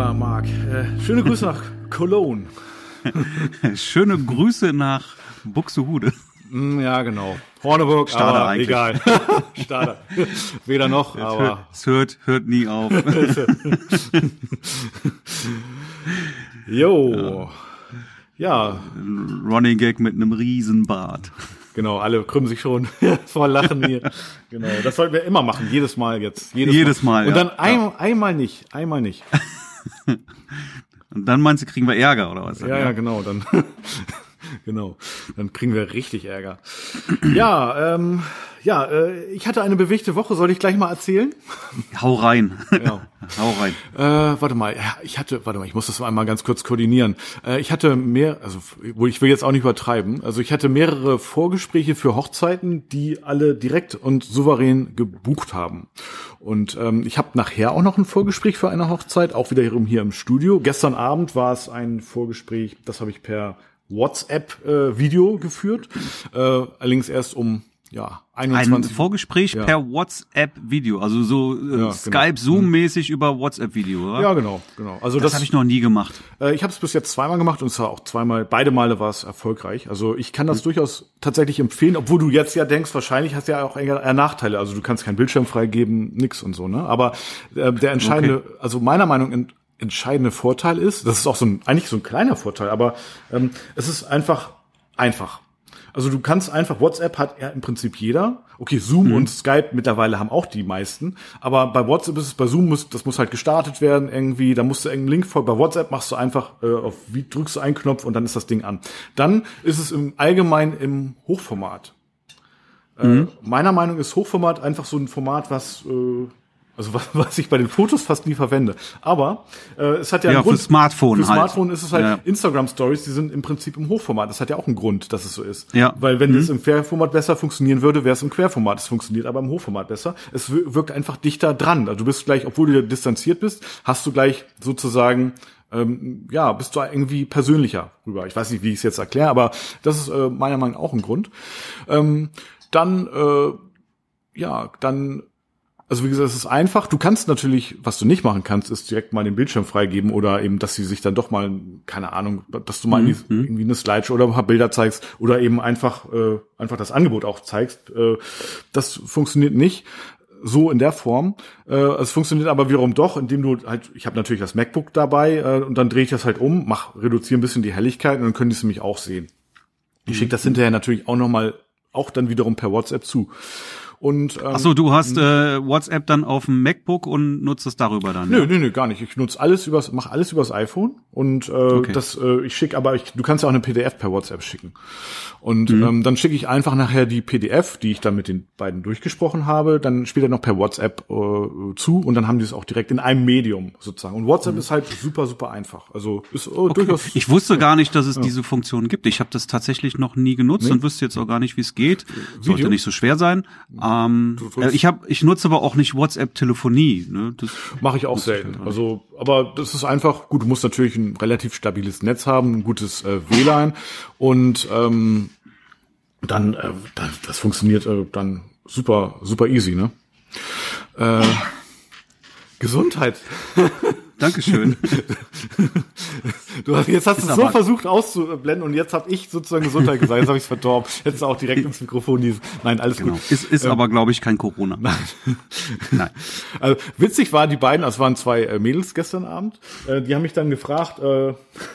lieber Marc. Äh, schöne Grüße nach Cologne. Schöne Grüße nach Buxtehude. Mm, ja, genau. Horneburg, Stade aber eigentlich. egal. Stade. Weder noch, aber Es hört, hört nie auf. jo. Ja, Running Gag mit einem Riesenbart. genau, alle krümmen sich schon vor Lachen hier. Genau, das sollten wir immer machen, jedes Mal jetzt. Jedes, Jedes Mal, Und ja. dann ein, einmal nicht, einmal nicht. Und dann meinst du, kriegen wir Ärger oder was? Ja, ja, genau, dann genau, dann kriegen wir richtig Ärger. Ja, ähm, ja, äh, ich hatte eine bewegte Woche, soll ich gleich mal erzählen? Hau rein. Ja. Hau rein. Äh, warte mal, ich hatte, warte mal, ich muss das einmal ganz kurz koordinieren. Äh, ich hatte mehr, also ich will jetzt auch nicht übertreiben. Also ich hatte mehrere Vorgespräche für Hochzeiten, die alle direkt und souverän gebucht haben. Und ähm, ich habe nachher auch noch ein Vorgespräch für eine Hochzeit, auch wiederum hier im Studio. Gestern Abend war es ein Vorgespräch, das habe ich per WhatsApp-Video geführt. Äh, allerdings erst um ja Ein 21 Vorgespräch Ja. per WhatsApp-Video, also so äh, genau. Skype, Zoom-mäßig über WhatsApp-Video, oder? Ja, genau, genau. Also das habe ich noch nie gemacht. Äh, ich habe es bis jetzt zweimal gemacht und es war auch zweimal, beide Male war es erfolgreich. Also ich kann das durchaus tatsächlich empfehlen, obwohl du jetzt ja denkst, wahrscheinlich hast du ja auch eher Nachteile. Also du kannst keinen Bildschirm freigeben, nix und so, ne? Aber äh, der entscheidende, also meiner Meinung nach entscheidende Vorteil ist, das ist auch so ein, eigentlich so ein kleiner Vorteil, aber ähm, es ist einfach einfach. Also du kannst einfach, WhatsApp hat ja im Prinzip jeder. Okay, Zoom und Skype mittlerweile haben auch die meisten. Aber bei WhatsApp ist es, bei Zoom muss, das muss halt gestartet werden irgendwie, da musst du irgendeinen Link folgen. Bei WhatsApp machst du einfach, äh, auf wie drückst du einen Knopf und dann ist das Ding an. Dann ist es im Allgemeinen im Hochformat. Äh, meiner Meinung ist Hochformat einfach so ein Format, was, äh, also was, was ich bei den Fotos fast nie verwende. Aber äh, es hat ja, Ja, einen für Grund. Smartphone Für halt. Smartphone ist es halt Ja. Instagram Stories, die sind im Prinzip im Hochformat. Das hat ja auch einen Grund, dass es so ist. Ja. Weil wenn es im Querformat besser funktionieren würde, wäre es im Querformat. Es funktioniert aber im Hochformat besser. Es wir- wirkt einfach dichter dran. Also du bist gleich, obwohl du distanziert bist, hast du gleich sozusagen ähm, ja, bist du irgendwie persönlicher rüber. Ich weiß nicht, wie ich es jetzt erkläre, aber das ist äh, meiner Meinung nach auch ein Grund. Ähm, dann, äh, ja, dann also wie gesagt, es ist einfach. Du kannst natürlich, was du nicht machen kannst, ist direkt mal den Bildschirm freigeben oder eben, dass sie sich dann doch mal, keine Ahnung, dass du mal irgendwie, irgendwie eine Slideshow oder ein paar Bilder zeigst oder eben einfach äh, einfach das Angebot auch zeigst. Äh, das funktioniert nicht so in der Form. Äh, es funktioniert aber wiederum doch, indem du halt, ich habe natürlich das MacBook dabei äh, und dann drehe ich das halt um, mach, reduziere ein bisschen die Helligkeit und dann können die es nämlich auch sehen. Ich schicke das hinterher natürlich auch nochmal, auch dann wiederum per WhatsApp zu. Und ähm, Ach so, du hast äh, WhatsApp dann auf dem MacBook und nutzt es darüber dann. Nö, ja? nö, nö, gar nicht. Ich nutze alles übers, mach alles übers iPhone und äh, das, äh, ich schicke aber, ich, du kannst ja auch eine PDF per WhatsApp schicken. Und ähm, dann schicke ich einfach nachher die PDF, die ich dann mit den beiden durchgesprochen habe, dann später noch per WhatsApp äh, zu und dann haben die es auch direkt in einem Medium sozusagen. Und WhatsApp ist halt super, super einfach. Also ist äh, durchaus. Ich wusste gar nicht, dass es diese Funktion gibt. Ich habe das tatsächlich noch nie genutzt und wüsste jetzt auch gar nicht, wie es geht. Sollte Video? nicht so schwer sein. Ähm, äh, ich habe, ich nutze aber auch nicht WhatsApp-Telefonie. Ne? Das, Mache ich auch selten. Also, aber das ist einfach gut. Du musst natürlich ein relativ stabiles Netz haben, ein gutes äh, WLAN und ähm, dann, äh, das, das funktioniert äh, dann super, super easy, ne? Äh, Gesundheit. Dankeschön. Du hast, jetzt hast du es so versucht auszublenden und jetzt habe ich sozusagen Gesundheit gesagt. Jetzt habe ich es verdorben. Du auch direkt ins Mikrofon dieses. Nein, alles genau. gut. Ist, ist aber, glaube ich, kein Corona. Nein. Nein. Also, witzig war, die beiden, also es waren zwei äh, Mädels gestern Abend, äh, die haben mich dann gefragt, äh,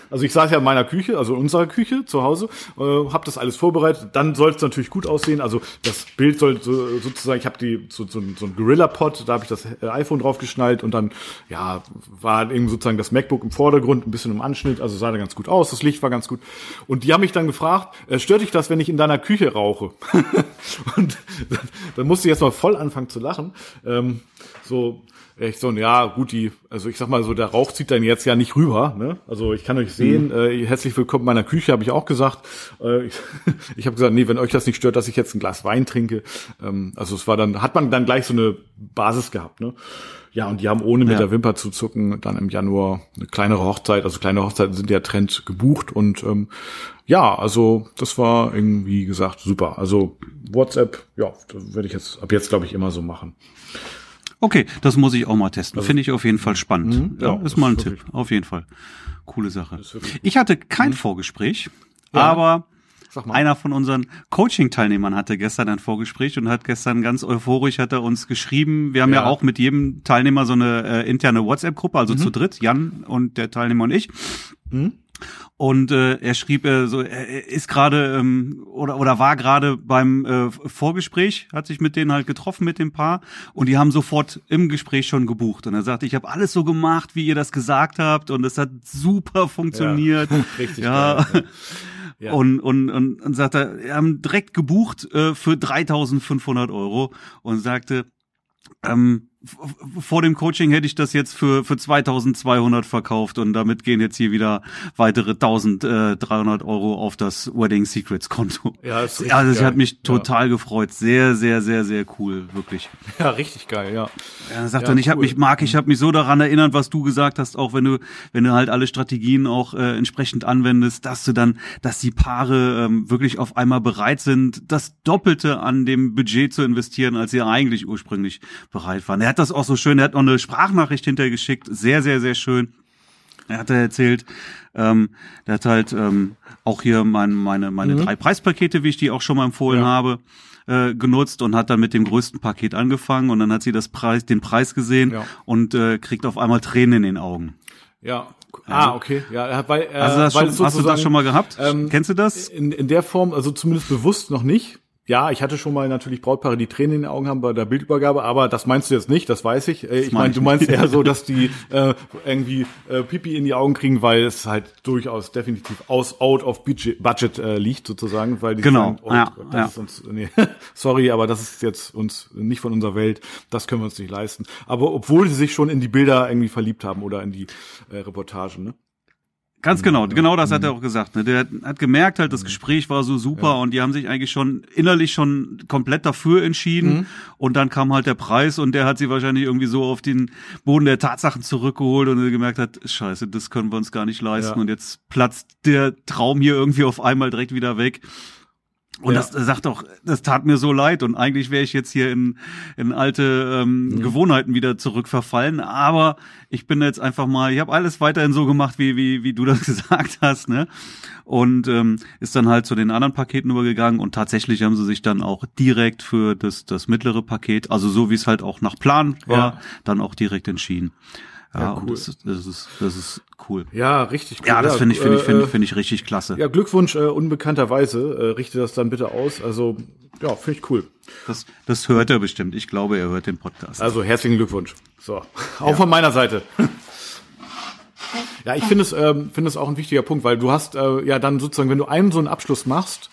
also ich saß ja in meiner Küche, also in unserer Küche zu Hause, äh, habe das alles vorbereitet, dann soll es natürlich gut aussehen, also das Bild soll so, sozusagen, ich habe die so, so, so ein Gorilla-Pod, da habe ich das äh, iPhone draufgeschnallt und dann, ja, war eben sozusagen das MacBook im Vordergrund, ein bisschen im Anschnitt, also sah da ganz gut aus, das Licht war ganz gut und die haben mich dann gefragt, äh, stört dich das, wenn ich in deiner Küche rauche? und dann, dann musste ich jetzt mal voll anfangen zu lachen, ähm, so, ich so, ja, gut, die, also ich sag mal so, der Rauch zieht dann jetzt ja nicht rüber, ne? Also ich kann euch sehen, äh, herzlich willkommen in meiner Küche, habe ich auch gesagt. Äh, ich ich habe gesagt, nee, wenn euch das nicht stört, dass ich jetzt ein Glas Wein trinke. Ähm, also es war dann, hat man dann gleich so eine Basis gehabt, ne? Ja, und die haben ohne mit Ja. der Wimper zu zucken dann im Januar eine kleinere Hochzeit, also kleine Hochzeiten sind ja Trend gebucht und ähm, ja, also das war irgendwie gesagt super. Also WhatsApp, ja, das werde ich jetzt ab jetzt glaube ich immer so machen. Okay, das muss ich auch mal testen. Also, Finde ich auf jeden Fall spannend. Mhm, ja, ja, ist mal ein Tipp. Auf jeden Fall. Coole Sache. Ich hatte kein mhm. Vorgespräch, ja. aber einer von unseren Coaching-Teilnehmern hatte gestern ein Vorgespräch und hat gestern ganz euphorisch hat er uns geschrieben. Wir haben ja, ja auch mit jedem Teilnehmer so eine äh, interne WhatsApp-Gruppe, also mhm. zu dritt, Jan und der Teilnehmer und ich. Mhm. Und äh, er schrieb äh, so, er ist gerade ähm, oder oder war gerade beim äh, Vorgespräch, hat sich mit denen halt getroffen mit dem Paar und die haben sofort im Gespräch schon gebucht. Und er sagte, ich habe alles so gemacht, wie ihr das gesagt habt und es hat super funktioniert. Ja, richtig. Ja. Geil, ja. Und, und, und, und sagte, wir haben direkt gebucht äh, für 3.500 Euro und sagte, ähm, vor dem Coaching hätte ich das jetzt für, für 2200 verkauft und damit gehen jetzt hier wieder weitere 1300 Euro auf das Wedding Secrets Konto. Ja, ist richtig also sie hat mich total ja. gefreut. Sehr, sehr, sehr, sehr cool, wirklich. Ja, richtig geil, ja. Er sagt ja, dann, ich cool. habe mich, Marc, ich habe mich so daran erinnert, was du gesagt hast, auch wenn du, wenn du halt alle Strategien auch äh, entsprechend anwendest, dass du dann, dass die Paare ähm, wirklich auf einmal bereit sind, das Doppelte an dem Budget zu investieren, als sie eigentlich ursprünglich bereit waren. Er hat das auch so schön, er hat noch eine Sprachnachricht hintergeschickt, sehr, sehr, sehr schön. Er hat erzählt, ähm, der hat halt ähm, auch hier mein, meine, meine mhm. drei Preispakete, wie ich die auch schon mal empfohlen ja. habe, äh, genutzt und hat dann mit dem größten Paket angefangen und dann hat sie das Preis, den Preis gesehen ja. und äh, kriegt auf einmal Tränen in den Augen. Ja. Ah, also, okay. Ja, weil, äh, also das weil schon, hast du das schon mal gehabt? Ähm, Kennst du das? In, in der Form, also zumindest bewusst noch nicht. Ja, ich hatte schon mal natürlich Brautpaare, die Tränen in den Augen haben bei der Bildübergabe, aber das meinst du jetzt nicht, das weiß ich. Äh, ich meine, du meinst eher so, dass die äh, irgendwie äh, Pipi in die Augen kriegen, weil es halt durchaus definitiv aus out of budget, budget äh, liegt sozusagen, weil die genau. sagen, oh, ja, das ja. ist uns nee, sorry, aber das ist jetzt uns nicht von unserer Welt, das können wir uns nicht leisten. Aber obwohl sie sich schon in die Bilder irgendwie verliebt haben oder in die äh, Reportagen, ne? Ganz genau, genau das hat er auch gesagt. Ne? Der hat gemerkt halt, das mhm. Gespräch war so super ja. und die haben sich eigentlich schon innerlich schon komplett dafür entschieden. Mhm. Und dann kam halt der Preis und der hat sie wahrscheinlich irgendwie so auf den Boden der Tatsachen zurückgeholt und er gemerkt hat, scheiße, das können wir uns gar nicht leisten. Ja. Und jetzt platzt der Traum hier irgendwie auf einmal direkt wieder weg. Und ja. das sagt auch, das tat mir so leid und eigentlich wäre ich jetzt hier in, in alte ähm, mhm. Gewohnheiten wieder zurückverfallen. Aber ich bin jetzt einfach mal, ich habe alles weiterhin so gemacht, wie, wie, wie du das gesagt hast, ne? Und ähm, ist dann halt zu den anderen Paketen übergegangen und tatsächlich haben sie sich dann auch direkt für das, das mittlere Paket, also so wie es halt auch nach Plan war, ja. dann auch direkt entschieden. Ja, ja cool. das, das, ist, das ist cool. Ja, richtig cool. Ja, das finde ich, finde ich, finde ich, finde ich richtig klasse. Ja, Glückwunsch äh, unbekannterweise. Äh, richte das dann bitte aus. Also, ja, finde ich cool. Das, das hört er bestimmt. Ich glaube, er hört den Podcast. Also, herzlichen Glückwunsch. So, auch ja. von meiner Seite. ja, ich finde es, ähm, finde es auch ein wichtiger Punkt, weil du hast äh, ja dann sozusagen, wenn du einen so einen Abschluss machst,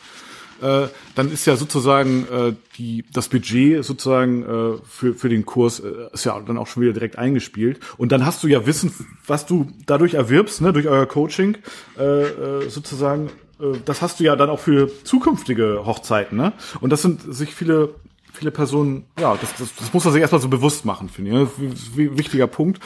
äh, dann ist ja sozusagen äh, die, das Budget sozusagen äh, für, für den Kurs äh, ist ja dann auch schon wieder direkt eingespielt. Und dann hast du ja Wissen, was du dadurch erwirbst, ne, durch euer Coaching äh, äh, sozusagen. Äh, das hast du ja dann auch für zukünftige Hochzeiten. Ne? Und das sind sich viele viele Personen, ja, das, das, das muss man sich erstmal so bewusst machen, finde ich. Ne? Wichtiger Punkt.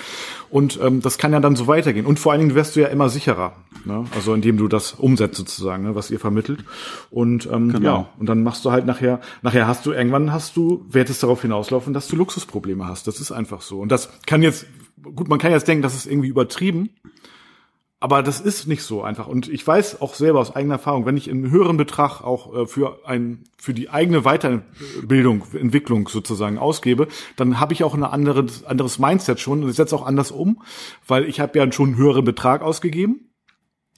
Und ähm, das kann ja dann so weitergehen. Und vor allen Dingen wirst du ja immer sicherer. Ne? Also indem du das umsetzt sozusagen, ne? was ihr vermittelt. Und ähm, genau. ja, und dann machst du halt nachher, nachher hast du, irgendwann hast du, wird es darauf hinauslaufen, dass du Luxusprobleme hast. Das ist einfach so. Und das kann jetzt, gut, man kann jetzt denken, das ist irgendwie übertrieben. Aber das ist nicht so einfach. Und ich weiß auch selber aus eigener Erfahrung, wenn ich einen höheren Betrag auch äh, für ein, für die eigene Weiterbildung, Entwicklung sozusagen ausgebe, dann habe ich auch ein anderes, anderes Mindset schon und ich setze auch anders um, weil ich habe ja schon einen höheren Betrag ausgegeben.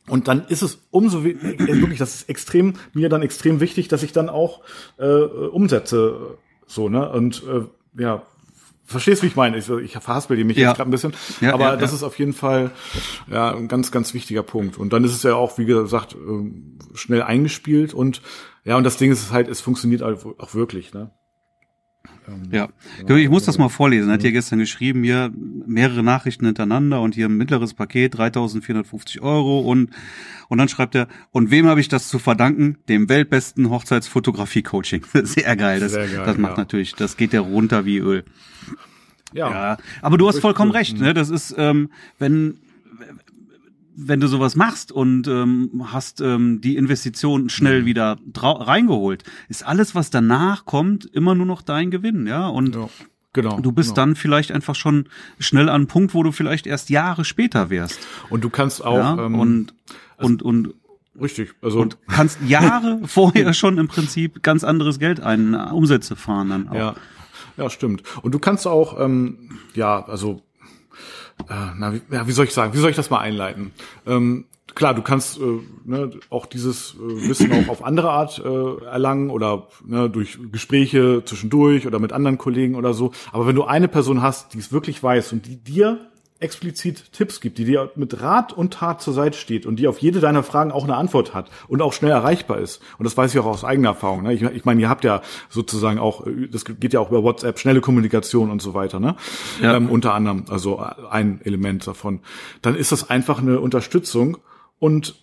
Und dann ist es umso äh, wirklich, das ist extrem, mir dann extrem wichtig, dass ich dann auch äh, umsetze. So, ne? Und äh, ja, Verstehst, wie ich meine? Ich, ich verhaspel mich ja. jetzt gerade ein bisschen. Ja, aber ja, das ist auf jeden Fall ja, ein ganz, ganz wichtiger Punkt. Und dann ist es ja auch, wie gesagt, ähm, schnell eingespielt und ja, und das Ding ist halt, es funktioniert auch wirklich, ne? Ähm, ja, ich muss das mal vorlesen. Er hat hier gestern geschrieben, hier mehrere Nachrichten hintereinander und hier ein mittleres Paket, 3.450 Euro und und dann schreibt er, und wem habe ich das zu verdanken? Dem weltbesten Hochzeitsfotografie-Coaching. Sehr geil. Das, Sehr geil, das macht ja. natürlich, das geht ja runter wie Öl. Ja. ja. Aber du hast vollkommen recht. Ne? Das ist, ähm, wenn wenn du sowas machst und ähm, hast ähm, die Investition schnell mhm. wieder reingeholt, ist alles, was danach kommt, immer nur noch dein Gewinn, ja. Und ja. Genau. Du bist genau. dann vielleicht einfach schon schnell an einem Punkt, wo du vielleicht erst Jahre später wärst. Und du kannst auch ja, ähm, und also, und und Richtig. Also und kannst Jahre vorher schon im Prinzip ganz anderes Geld ein Umsätze fahren dann auch. Ja, ja, stimmt. Und du kannst auch, ähm, ja, also, äh, na, wie, ja, wie soll ich sagen? Wie soll ich das mal einleiten? Ähm, klar, du kannst äh, ne, auch dieses äh, Wissen auch auf andere Art äh, erlangen oder ne, durch Gespräche zwischendurch oder mit anderen Kollegen oder so. Aber wenn du eine Person hast, die es wirklich weiß und die dir explizit Tipps gibt, die dir mit Rat und Tat zur Seite steht und die auf jede deiner Fragen auch eine Antwort hat und auch schnell erreichbar ist. Und das weiß ich auch aus eigener Erfahrung. Ne? Ich, ich meine, ihr habt ja sozusagen auch, das geht ja auch über WhatsApp, schnelle Kommunikation und so weiter, ne? Ja. Ähm, unter anderem, also ein Element davon. Dann ist das einfach eine Unterstützung und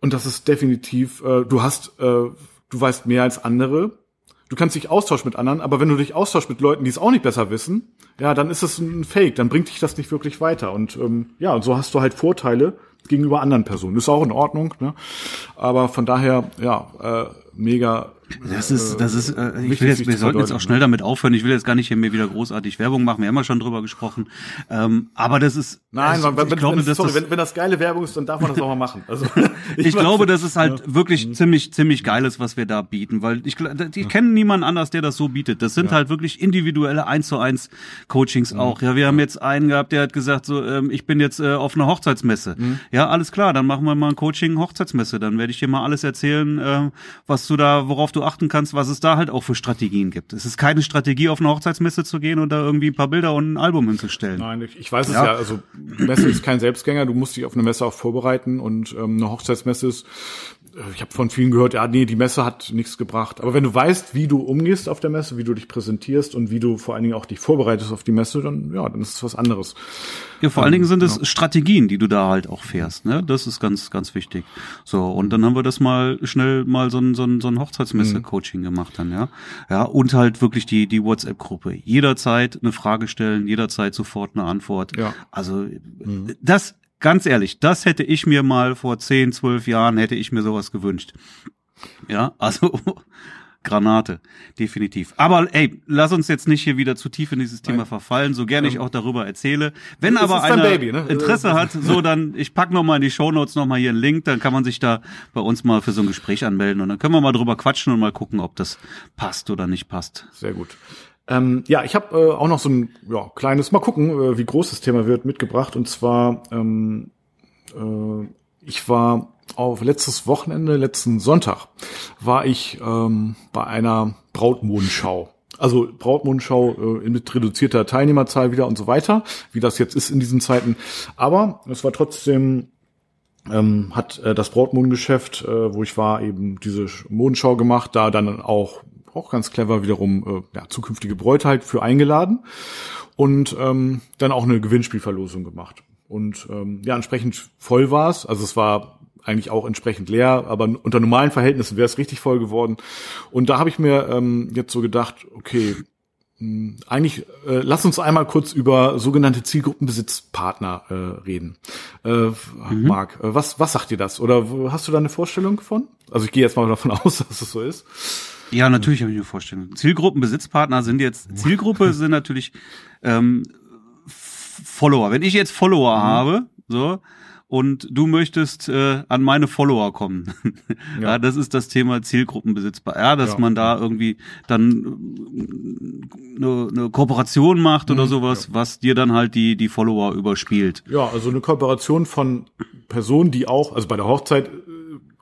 und das ist definitiv, äh, du hast, äh, du weißt mehr als andere Du kannst dich austauschen mit anderen, aber wenn du dich austauschst mit Leuten, die es auch nicht besser wissen, ja, dann ist es ein Fake, dann bringt dich das nicht wirklich weiter. Und ähm, ja, und so hast du halt Vorteile gegenüber anderen Personen. Ist auch in Ordnung, ne? Aber von daher, ja, äh, mega das ist, das ist, äh, ich will jetzt, wir sollten jetzt auch schnell damit aufhören. Ich will jetzt gar nicht hier mehr wieder großartig Werbung machen. Wir haben ja schon drüber gesprochen. Ähm, aber das ist, nein, also, wenn, ich glaube, wenn, sorry, das, wenn, wenn das geile Werbung ist, dann darf man das auch mal machen. Also, ich, ich glaube, das ist halt ja. wirklich mhm. ziemlich, ziemlich geiles, was wir da bieten, weil ich, ich ja. kenne niemanden anders, der das so bietet. Das sind ja. halt wirklich individuelle eins zu eins Coachings mhm. auch. Ja, wir haben jetzt einen gehabt, der hat gesagt, so, ähm, ich bin jetzt äh, auf einer Hochzeitsmesse. Mhm. Ja, alles klar, dann machen wir mal ein Coaching Hochzeitsmesse. Dann werde ich dir mal alles erzählen, äh, was du da, worauf du achten kannst, was es es da halt auch für Strategien gibt. Es ist keine Strategie, auf eine Hochzeitsmesse zu gehen und da irgendwie ein paar Bilder und ein Album hinzustellen. Nein, ich, ich weiß es ja. ja. Also Messe ist kein Selbstgänger. Du musst dich auf eine Messe auch vorbereiten und ähm, eine Hochzeitsmesse ist ich habe von vielen gehört, ja, nee, die Messe hat nichts gebracht. Aber wenn du weißt, wie du umgehst auf der Messe, wie du dich präsentierst und wie du vor allen Dingen auch dich vorbereitest auf die Messe, dann ja, dann ist es was anderes. Ja, vor allen Dingen sind es ja. Strategien, die du da halt auch fährst. Ne? Das ist ganz, ganz wichtig. So, und dann haben wir das mal schnell mal so ein, so ein, so ein Hochzeitsmesse-Coaching gemacht dann, ja. Ja, und halt wirklich die, die WhatsApp-Gruppe. Jederzeit eine Frage stellen, jederzeit sofort eine Antwort. Ja. Also mhm. das ganz ehrlich, das hätte ich mir mal vor 10, 12 Jahren, hätte ich mir sowas gewünscht. Ja, also Granate, definitiv. Aber ey, lass uns jetzt nicht hier wieder zu tief in dieses Thema Nein. verfallen, so gerne ich auch darüber erzähle. Wenn aber einer Baby, ne? Interesse hat, so dann, ich pack noch mal in die Shownotes noch mal hier einen Link, dann kann man sich da bei uns mal für so ein Gespräch anmelden und dann können wir mal drüber quatschen und mal gucken, ob das passt oder nicht passt. Sehr gut. Ähm, ja, ich habe äh, auch noch so ein ja, kleines, mal gucken, äh, wie groß das Thema wird, mitgebracht. Und zwar, ähm, äh, ich war auf letztes Wochenende, letzten Sonntag, war ich ähm, bei einer Brautmodenschau. Also Brautmodenschau äh, mit reduzierter Teilnehmerzahl wieder und so weiter, wie das jetzt ist in diesen Zeiten. Aber es war trotzdem ähm, hat äh, das Brautmodengeschäft, äh, wo ich war, eben diese Modenschau gemacht, da dann auch auch ganz clever wiederum äh, ja, zukünftige Bräute halt für eingeladen und ähm, dann auch eine Gewinnspielverlosung gemacht. Und ähm, ja, entsprechend voll war es. Also es war eigentlich auch entsprechend leer, aber unter normalen Verhältnissen wäre es richtig voll geworden. Und da habe ich mir ähm, jetzt so gedacht, okay, mh, hm, eigentlich äh, lass uns einmal kurz über sogenannte Zielgruppenbesitzpartner äh, reden. Äh, mhm. Marc, äh, was, was sagt dir das? Oder hast du da eine Vorstellung von? Also ich gehe jetzt mal davon aus, dass es so ist. Ja, natürlich habe ich eine Vorstellung. Zielgruppenbesitzpartner sind jetzt, Zielgruppe sind natürlich ähm, Follower. Wenn ich jetzt Follower mhm. habe, so, und du möchtest äh, an meine Follower kommen. ja. ja. das ist das Thema Zielgruppenbesitzbar. Ja, dass ja. man da irgendwie dann eine, äh, eine Kooperation macht oder mhm, sowas, ja. was dir dann halt die die Follower überspielt. Ja, also eine Kooperation von Personen, die auch, also bei der Hochzeit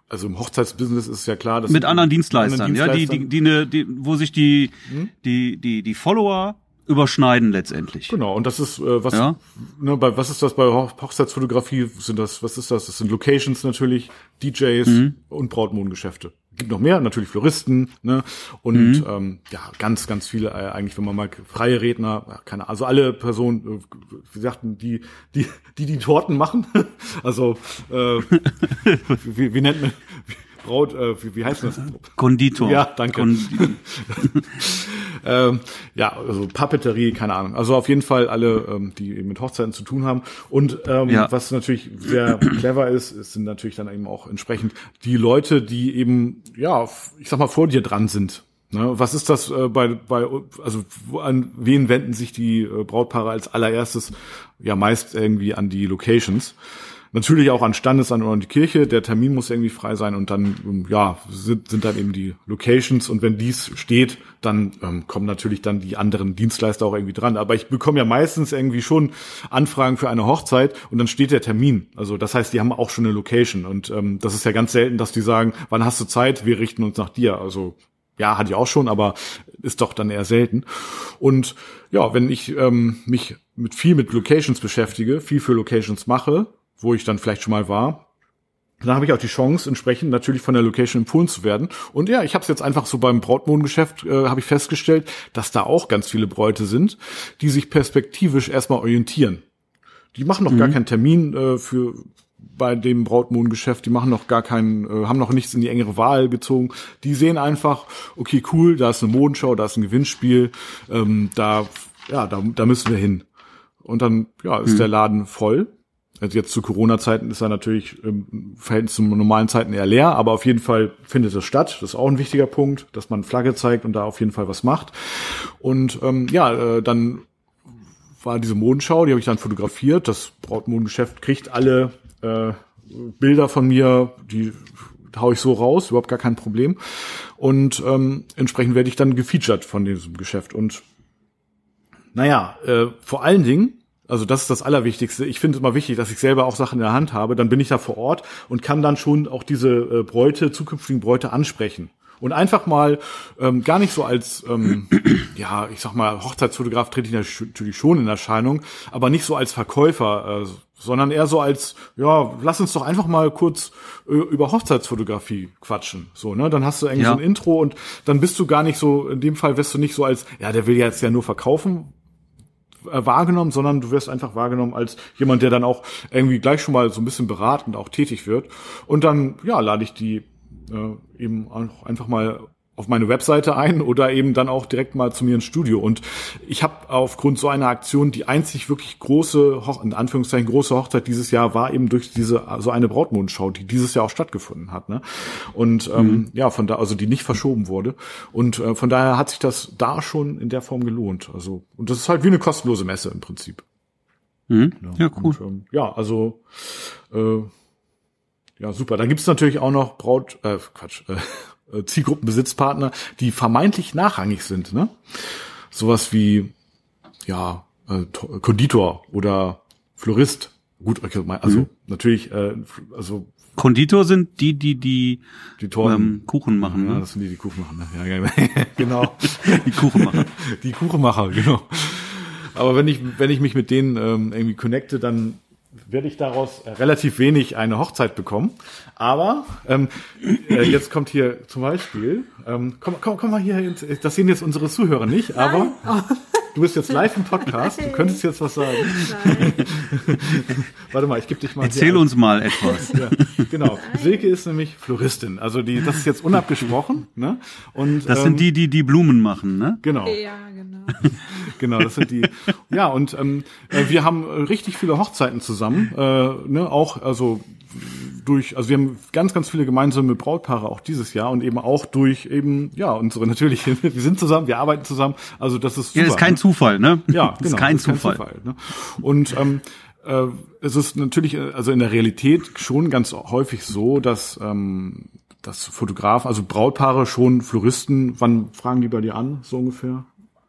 also im Hochzeitsbusiness ist ja klar, dass mit anderen Dienstleistern, anderen Dienstleistern, ja, die, die, die, ne, die, wo sich die, hm? die, die, die Follower überschneiden letztendlich. Genau, und das ist äh, was ja? ne, bei was ist das bei Hochzeitsfotografie sind das was ist das? Das sind Locations natürlich, DJs mhm. und Brautmodengeschäfte. Gibt noch mehr, natürlich Floristen, ne? Und mhm. ähm, ja, ganz, ganz viele, äh, eigentlich, wenn man mal freie Redner, ja, keine also alle Personen, äh, wie sagten, die, die, die die Torten machen. also äh, wie, wie nennt man, wie, Braut, äh, wie, wie heißt das? Konditor. Ja, danke. Konditor. ähm, ja, also Papeterie, keine Ahnung. Also auf jeden Fall alle, ähm, die eben mit Hochzeiten zu tun haben. Und ähm, ja. was natürlich sehr clever ist, ist, sind natürlich dann eben auch entsprechend die Leute, die eben, ja, ich sag mal, vor dir dran sind. Ne, was ist das äh, bei, bei, also an wen wenden sich die äh, Brautpaare als allererstes? Ja, meist irgendwie an die Locations. Natürlich auch an an die Kirche. Der Termin muss irgendwie frei sein und dann, ähm, ja, sind, sind dann eben die Locations und wenn dies steht, dann ähm, kommen natürlich dann die anderen Dienstleister auch irgendwie dran. Aber ich bekomme ja meistens irgendwie schon Anfragen für eine Hochzeit und dann steht der Termin. Also das heißt, die haben auch schon eine Location und ähm, das ist ja ganz selten, dass die sagen, wann hast du Zeit? Wir richten uns nach dir. Also ja, hatte ich auch schon, aber ist doch dann eher selten. Und ja, wenn ich ähm, mich mit viel mit Locations beschäftige, viel für Locations mache, wo ich dann vielleicht schon mal war, dann habe ich auch die Chance, entsprechend natürlich von der Location empfohlen zu werden. Und ja, ich habe es jetzt einfach so beim Brautmodengeschäft, äh, habe ich festgestellt, dass da auch ganz viele Bräute sind, die sich perspektivisch erstmal orientieren. Die machen noch mhm. gar keinen Termin äh, für bei dem Brautmodengeschäft, die machen noch gar keinen, äh, haben noch nichts in die engere Wahl gezogen. Die sehen einfach, okay, cool, da ist eine Modenschau, da ist ein Gewinnspiel, ähm, da, ja, da, da müssen wir hin. Und dann, ja, ist mhm. der Laden voll. Also jetzt zu Corona-Zeiten ist er natürlich im Verhältnis zu normalen Zeiten eher leer, aber auf jeden Fall findet es statt. Das ist auch ein wichtiger Punkt, dass man Flagge zeigt und da auf jeden Fall was macht. Und ähm, ja, äh, dann war diese Modenschau, die habe ich dann fotografiert. Das Brautmodengeschäft kriegt alle äh, Bilder von mir, die hau ich so raus, überhaupt gar kein Problem. Und ähm, entsprechend werde ich dann gefeatured von diesem Geschäft. Und naja, äh, vor allen Dingen, also das ist das Allerwichtigste. Ich finde es immer wichtig, dass ich selber auch Sachen in der Hand habe. Dann bin ich da vor Ort und kann dann schon auch diese äh, Bräute, zukünftigen Bräute ansprechen. Und einfach mal ähm, gar nicht so als, ähm, ja, ich sag mal, Hochzeitsfotograf trete ich natürlich schon in Erscheinung, aber nicht so als Verkäufer, äh, sondern eher so als, ja, lass uns doch einfach mal kurz äh, über Hochzeitsfotografie quatschen. So, ne? Dann hast du irgendwie ja. so ein Intro und dann bist du gar nicht so, in dem Fall wirst du nicht so als, ja, der will jetzt ja nur verkaufen, wahrgenommen, sondern du wirst einfach wahrgenommen als jemand, der dann auch irgendwie gleich schon mal so ein bisschen beratend auch tätig wird. Und dann, ja, lade ich die äh, eben auch einfach mal auf meine Webseite ein oder eben dann auch direkt mal zu mir ins Studio. Und ich habe aufgrund so einer Aktion die einzig wirklich große, Hoch in Anführungszeichen große Hochzeit dieses Jahr war eben durch diese so eine Brautmondschau, die dieses Jahr auch stattgefunden hat. Ne? Und ähm, mhm. ja, von da, also die nicht verschoben wurde. Und äh, von daher hat sich das da schon in der Form gelohnt. Also und das ist halt wie eine kostenlose Messe im Prinzip. Mhm. Ja, ja, cool. Und, ähm, ja, also äh, ja, super. Dann gibt's natürlich auch noch Braut, äh, Quatsch, äh, äh, Zielgruppenbesitzpartner, die vermeintlich nachrangig sind. Ne? Sowas wie ja äh, Konditor oder Florist. Gut, also mhm. natürlich, äh, also Konditor sind die, die die, die Torten, ähm, Kuchen machen. Ja, ne? das sind die, die Kuchen machen. Ne? Ja, genau. die Kuchenmacher. Die Kuchenmacher, genau. Aber wenn ich, wenn ich mich mit denen ähm, irgendwie connecte, dann werde ich daraus relativ wenig eine Hochzeit bekommen. Aber ähm, äh, jetzt kommt hier zum Beispiel, ähm, komm, komm, komm mal hier, ins, das sehen jetzt unsere Zuhörer nicht, aber du bist jetzt live im Podcast, du könntest jetzt was sagen. Warte mal, ich gebe dich mal. Erzähl uns mal etwas. ja, genau. Silke ist nämlich Floristin, also die, das ist jetzt unabgesprochen. Ne? Und das ähm, sind die, die die Blumen machen, ne? Genau. Ja, genau. genau, das sind die. Ja, und ähm, äh, wir haben richtig viele Hochzeiten zusammen, äh, ne? Auch also durch, also wir haben ganz, ganz viele gemeinsame Brautpaare auch dieses Jahr und eben auch durch eben, ja, unsere natürlich, wir sind zusammen, wir arbeiten zusammen, also das ist super. Ja, das ist kein ne? Zufall, ne? Ja, genau. Das ist kein Zufall. Kein Zufall ne? Und ähm, äh, es ist natürlich, also in der Realität schon ganz häufig so, dass ähm, dass Fotografen, also Brautpaare schon Floristen, wann fragen die bei dir an, so ungefähr?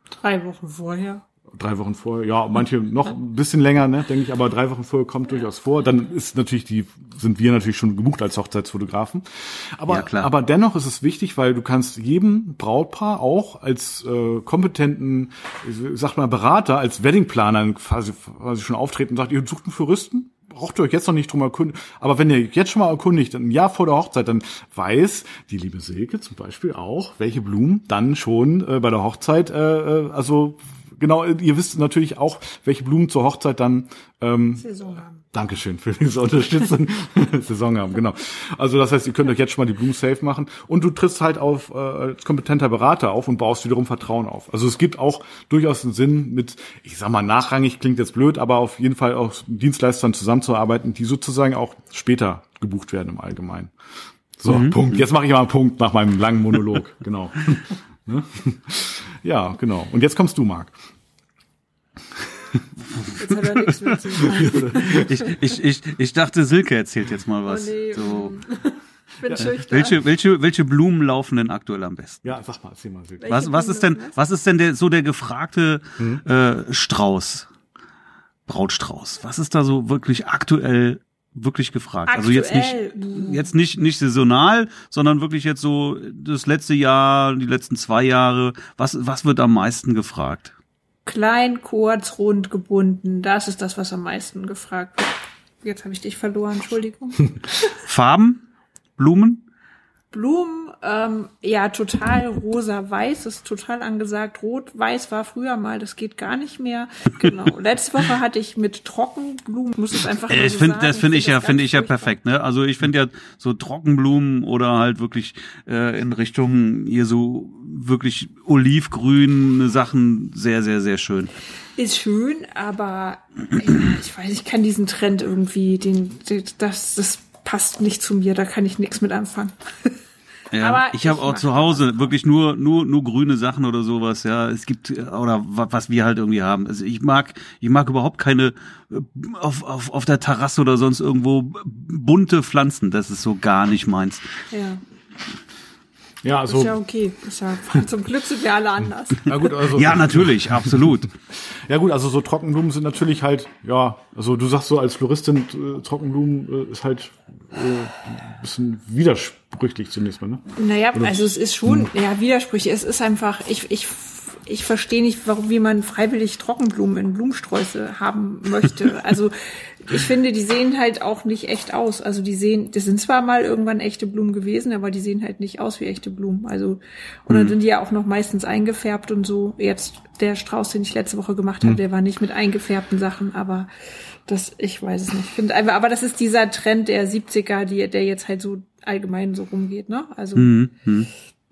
Drei Wochen vorher drei Wochen vorher, ja, manche noch ein bisschen länger, ne, denke ich, aber drei Wochen vorher kommt durchaus vor. Dann ist natürlich die, sind wir natürlich schon gebucht als Hochzeitsfotografen. Aber, ja, aber dennoch ist es wichtig, weil du kannst jedem Brautpaar auch als äh, kompetenten, ich sag mal, Berater, als Weddingplaner quasi, quasi schon auftreten und sagt, ihr sucht einen Floristen? Braucht ihr euch jetzt noch nicht drum erkundigen. Aber wenn ihr jetzt schon mal erkundigt, ein Jahr vor der Hochzeit, dann weiß die liebe Silke zum Beispiel auch, welche Blumen dann schon äh, bei der Hochzeit, äh, äh also genau, ihr wisst natürlich auch, welche Blumen zur Hochzeit dann ähm, Saison haben. Dankeschön für diese Unterstützung. Saison haben, genau. Also das heißt, ihr könnt euch jetzt schon mal die Blumen safe machen und du trittst halt auf äh, als kompetenter Berater auf und baust wiederum Vertrauen auf. Also es gibt auch durchaus einen Sinn mit, ich sag mal, nachrangig klingt jetzt blöd, aber auf jeden Fall auch Dienstleistern zusammenzuarbeiten, die sozusagen auch später gebucht werden im Allgemeinen. So, mhm. Punkt. Jetzt mache ich mal einen Punkt nach meinem langen Monolog. genau. Ne? Ja, genau. Und jetzt kommst du, Marc. Jetzt hat er nichts mehr zu sagen. ich, ich, ich, ich dachte, Silke erzählt jetzt mal was. Oh nee. so. Ich bin ja. schüchtern. Welche, welche, welche Blumen laufen denn aktuell am besten? Ja, sag mal, erzähl mal, Silke. Was, was ist denn, was ist denn der, so der gefragte hm? äh, Strauß? Brautstrauß. Was ist da so wirklich aktuell wirklich gefragt. Aktuell. Also jetzt nicht, jetzt nicht, nicht saisonal, sondern wirklich jetzt so das letzte Jahr, die letzten zwei Jahre. Was, was wird am meisten gefragt? Klein, kurz, rund gebunden. Das ist das, was am meisten gefragt wird. Jetzt habe ich dich verloren, Entschuldigung. Farben? Blumen? Blumen, ähm, ja, total rosa-weiß ist total angesagt. Rot-weiß war früher mal, das geht gar nicht mehr. Genau. Letzte Woche hatte ich mit Trockenblumen, muss es einfach ich so find, Das finde ich, ja, finde ich ja perfekt. Ne? Also ich finde ja so Trockenblumen oder halt wirklich äh, in Richtung hier so wirklich olivgrün Sachen sehr, sehr, sehr schön. Ist schön, aber ja, ich weiß, ich kann diesen Trend irgendwie, den, das, das passt nicht zu mir, da kann ich nichts mit anfangen. Ja, aber ich habe auch zu Hause wirklich nur nur nur grüne Sachen oder sowas. Ja, es gibt oder was wir halt irgendwie haben. Also ich mag ich mag überhaupt keine äh, auf auf auf der Terrasse oder sonst irgendwo bunte Pflanzen. Das ist so gar nicht meins. Ja. Ja, also. Ist ja okay. Ist ja, zum Glück sind wir alle anders. Ja, gut, also. ja, natürlich, absolut. ja, gut, also so Trockenblumen sind natürlich halt, ja, also du sagst so als Floristin, äh, Trockenblumen äh, ist halt äh, ein bisschen widersprüchlich zunächst mal, ne? Naja, Oder? also es ist schon, hm. ja, widersprüchlich. Es ist einfach, ich, ich ich verstehe nicht, warum wie man freiwillig Trockenblumen in Blumensträuße haben möchte. Also ich finde, die sehen halt auch nicht echt aus. Also die sehen, das sind zwar mal irgendwann echte Blumen gewesen, aber die sehen halt nicht aus wie echte Blumen. Also und dann mhm. sind die ja auch noch meistens eingefärbt und so. Jetzt der Strauß, den ich letzte Woche gemacht habe, mhm. der war nicht mit eingefärbten Sachen, aber das, ich weiß es nicht. Finde einfach, aber das ist dieser Trend der 70er, die, der jetzt halt so allgemein so rumgeht, ne? Also mhm.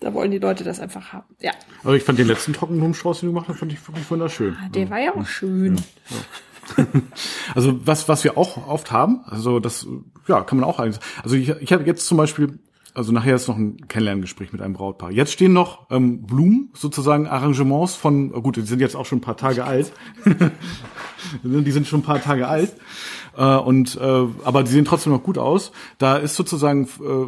Da wollen die Leute das einfach haben. Ja. Aber ich fand den letzten Trockenblumenstrauß, den du gemacht hast, fand ich wirklich wunderschön. Ah, der war ja auch schön. Ja, ja. also was, was wir auch oft haben, also das, ja, kann man auch eigentlich. Also ich, ich habe jetzt zum Beispiel, also nachher ist noch ein Kennenlerngespräch mit einem Brautpaar. Jetzt stehen noch ähm, Blumen, sozusagen Arrangements von, gut, die sind jetzt auch schon ein paar Tage alt. die sind schon ein paar Tage alt. Äh, und äh, aber die sehen trotzdem noch gut aus. Da ist sozusagen äh,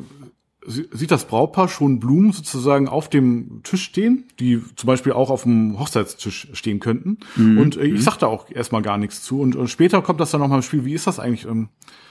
sieht das Brautpaar schon Blumen sozusagen auf dem Tisch stehen, die zum Beispiel auch auf dem Hochzeitstisch stehen könnten. Mhm. Und äh, ich mhm. sag da auch erstmal gar nichts zu. Und, und später kommt das dann nochmal im Spiel. Wie ist das eigentlich? Ähm, äh,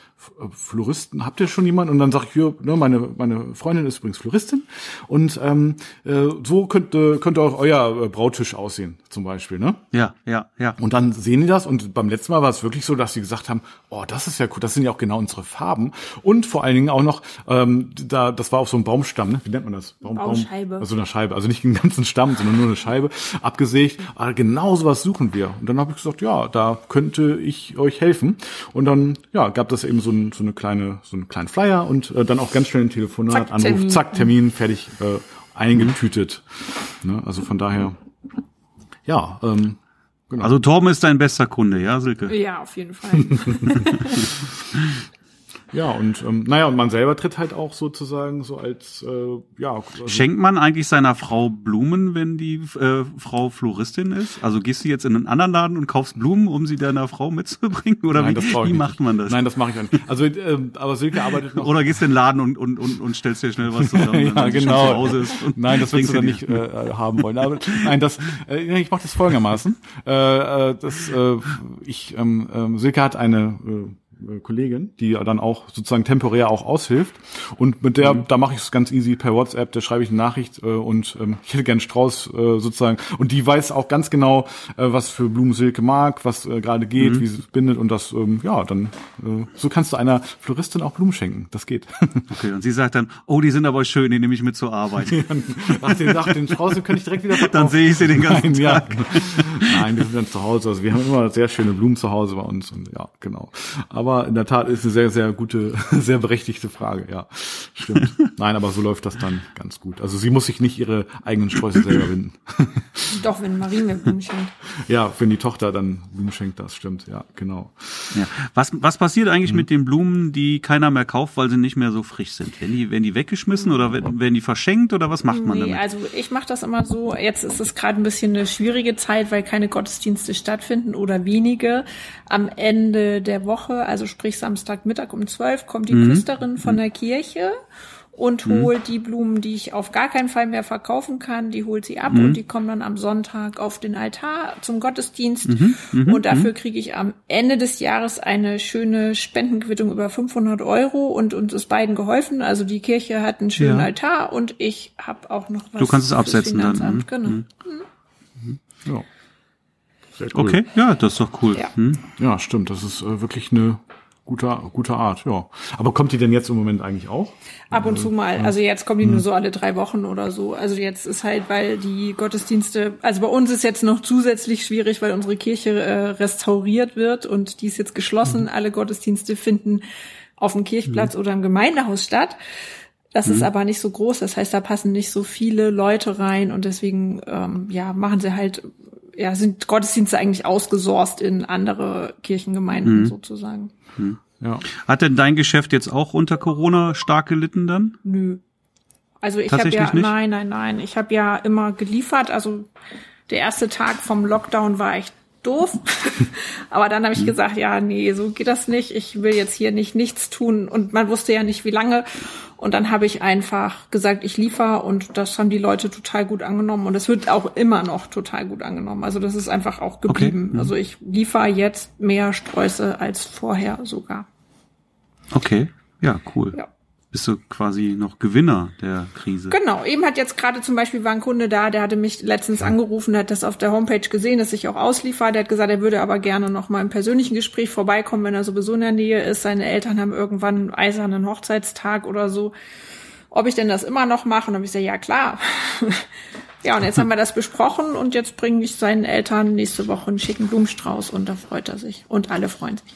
Floristen, habt ihr schon jemanden? Und dann sage ich hier, ne, meine, meine Freundin ist übrigens Floristin. Und ähm, äh, so könnte, könnte auch euer äh, Brautisch aussehen, zum Beispiel, ne? Ja, ja, ja. Und dann sehen die das und beim letzten Mal war es wirklich so, dass sie gesagt haben, oh, das ist ja cool, das sind ja auch genau unsere Farben. Und vor allen Dingen auch noch, ähm, da, das war auf so einem Baumstamm, ne? Wie nennt man das? Baum, Baumscheibe. Baum, also eine Scheibe, also nicht den ganzen Stamm, sondern nur eine Scheibe, abgesägt. Aber genau sowas suchen wir. Und dann habe ich gesagt, ja, da könnte ich euch helfen. Und dann, ja, gab das eben so, ein, so eine kleine so einen kleinen Flyer und äh, dann auch ganz schnell ein Telefonat, zack, Anruf, Termin. zack, Termin, fertig, äh, eingetütet. Ne? Also von daher, ja, ähm, genau. Also Torben ist dein bester Kunde, ja, Silke? Ja, auf jeden Fall. Ja, und ähm, naja, und man selber tritt halt auch sozusagen so als äh, ja. Also Schenkt man eigentlich seiner Frau Blumen, wenn die äh, Frau Floristin ist? Also gehst du jetzt in einen anderen Laden und kaufst Blumen, um sie deiner Frau mitzubringen? Oder Nein, wie, wie macht man das? Nein, das mache ich nicht. Also äh, aber Silke arbeitet noch. Oder gehst du in den Laden und, und, und, und stellst dir schnell was zusammen, ja, genau. zu Hause ist. Nein, das willst du dann nicht äh, haben wollen. Aber nein, das äh, ich mache das folgendermaßen. Äh, äh, das, äh, ich ähm, äh, Silke hat eine äh, Kollegin, die dann auch sozusagen temporär auch aushilft. Und mit der, mhm. da mache ich es ganz easy per WhatsApp, da schreibe ich eine Nachricht äh, und ähm, ich hätte gern Strauß äh, sozusagen. Und die weiß auch ganz genau, äh, was für Blumensilke mag, was äh, gerade geht, mhm. wie sie es bindet und das, ähm, ja, dann äh, so kannst du einer Floristin auch Blumen schenken. Das geht. Okay, und sie sagt dann, oh, die sind aber schön, die nehme ich mit zur Arbeit. Ach, den, ach, den Strauß den könnte ich direkt wieder verkaufen. Dann sehe ich sie den ganzen Nein, Tag. Ja. Nein, wir sind dann zu Hause. Also wir haben immer sehr schöne Blumen zu Hause bei uns und ja, genau. Aber aber in der Tat ist eine sehr, sehr gute, sehr berechtigte Frage, ja. Stimmt. Nein, aber so läuft das dann ganz gut. Also sie muss sich nicht ihre eigenen Sträuße selber winden. Doch, wenn Marie mir Blumen schenkt. Ja, wenn die Tochter dann Blumen schenkt, das stimmt, ja, genau. Ja. Was, was passiert eigentlich mhm. mit den Blumen, die keiner mehr kauft, weil sie nicht mehr so frisch sind? Werden die, werden die weggeschmissen oder werden die verschenkt oder was macht man nee, damit? Also ich mache das immer so, jetzt ist es gerade ein bisschen eine schwierige Zeit, weil keine Gottesdienste stattfinden oder wenige. Am Ende der Woche, also sprich Samstagmittag um zwölf, kommt die mhm. Küsterin von mhm. der Kirche und mhm. holt die Blumen, die ich auf gar keinen Fall mehr verkaufen kann, die holt sie ab mhm. und die kommen dann am Sonntag auf den Altar zum Gottesdienst mhm. mhm. und dafür mhm. kriege ich am Ende des Jahres eine schöne Spendenquittung über 500 Euro und uns ist beiden geholfen. Also die Kirche hat einen schönen ja. Altar und ich habe auch noch was. Du kannst es absetzen dann. Mhm. Genau. Ja. Cool. Okay, ja, das ist doch cool. Ja, hm? ja stimmt. Das ist äh, wirklich eine guter, guter Art, ja. Aber kommt die denn jetzt im Moment eigentlich auch? Ab und zu mal. Also jetzt kommen die nur hm. so alle drei Wochen oder so. Also jetzt ist halt, weil die Gottesdienste, also bei uns ist jetzt noch zusätzlich schwierig, weil unsere Kirche äh, restauriert wird und die ist jetzt geschlossen. Mhm. Alle Gottesdienste finden auf dem Kirchplatz mhm. oder im Gemeindehaus statt. Das mhm. ist aber nicht so groß, das heißt, da passen nicht so viele Leute rein und deswegen ähm, ja machen sie halt ja sind Gottesdienste eigentlich ausgesourced in andere Kirchengemeinden mhm. sozusagen. Mhm. Ja. Hat denn dein Geschäft jetzt auch unter Corona stark gelitten dann? Nö. Also ich habe ja, nicht? nein, nein, nein. Ich habe ja immer geliefert. Also der erste Tag vom Lockdown war echt doof. Aber dann habe ich mhm. gesagt, ja, nee, so geht das nicht. Ich will jetzt hier nicht nichts tun. Und man wusste ja nicht, wie lange. Und dann habe ich einfach gesagt, ich liefer und das haben die Leute total gut angenommen. Und es wird auch immer noch total gut angenommen. Also das ist einfach auch geblieben. Okay. Mhm. Also ich liefer jetzt mehr Sträuße als vorher sogar. Okay, ja, cool. Ja bist du quasi noch Gewinner der Krise. Genau, eben hat jetzt gerade zum Beispiel war ein Kunde da, der hatte mich letztens angerufen, hat das auf der Homepage gesehen, dass ich auch ausliefer. Der hat gesagt, er würde aber gerne noch mal im persönlichen Gespräch vorbeikommen, wenn er sowieso in der Nähe ist. Seine Eltern haben irgendwann einen eisernen Hochzeitstag oder so. Ob ich denn das immer noch mache? Und dann habe ich gesagt, ja klar. ja, und jetzt haben wir das besprochen und jetzt bringe ich seinen Eltern nächste Woche einen schicken Blumenstrauß und da freut er sich. Und alle freuen sich.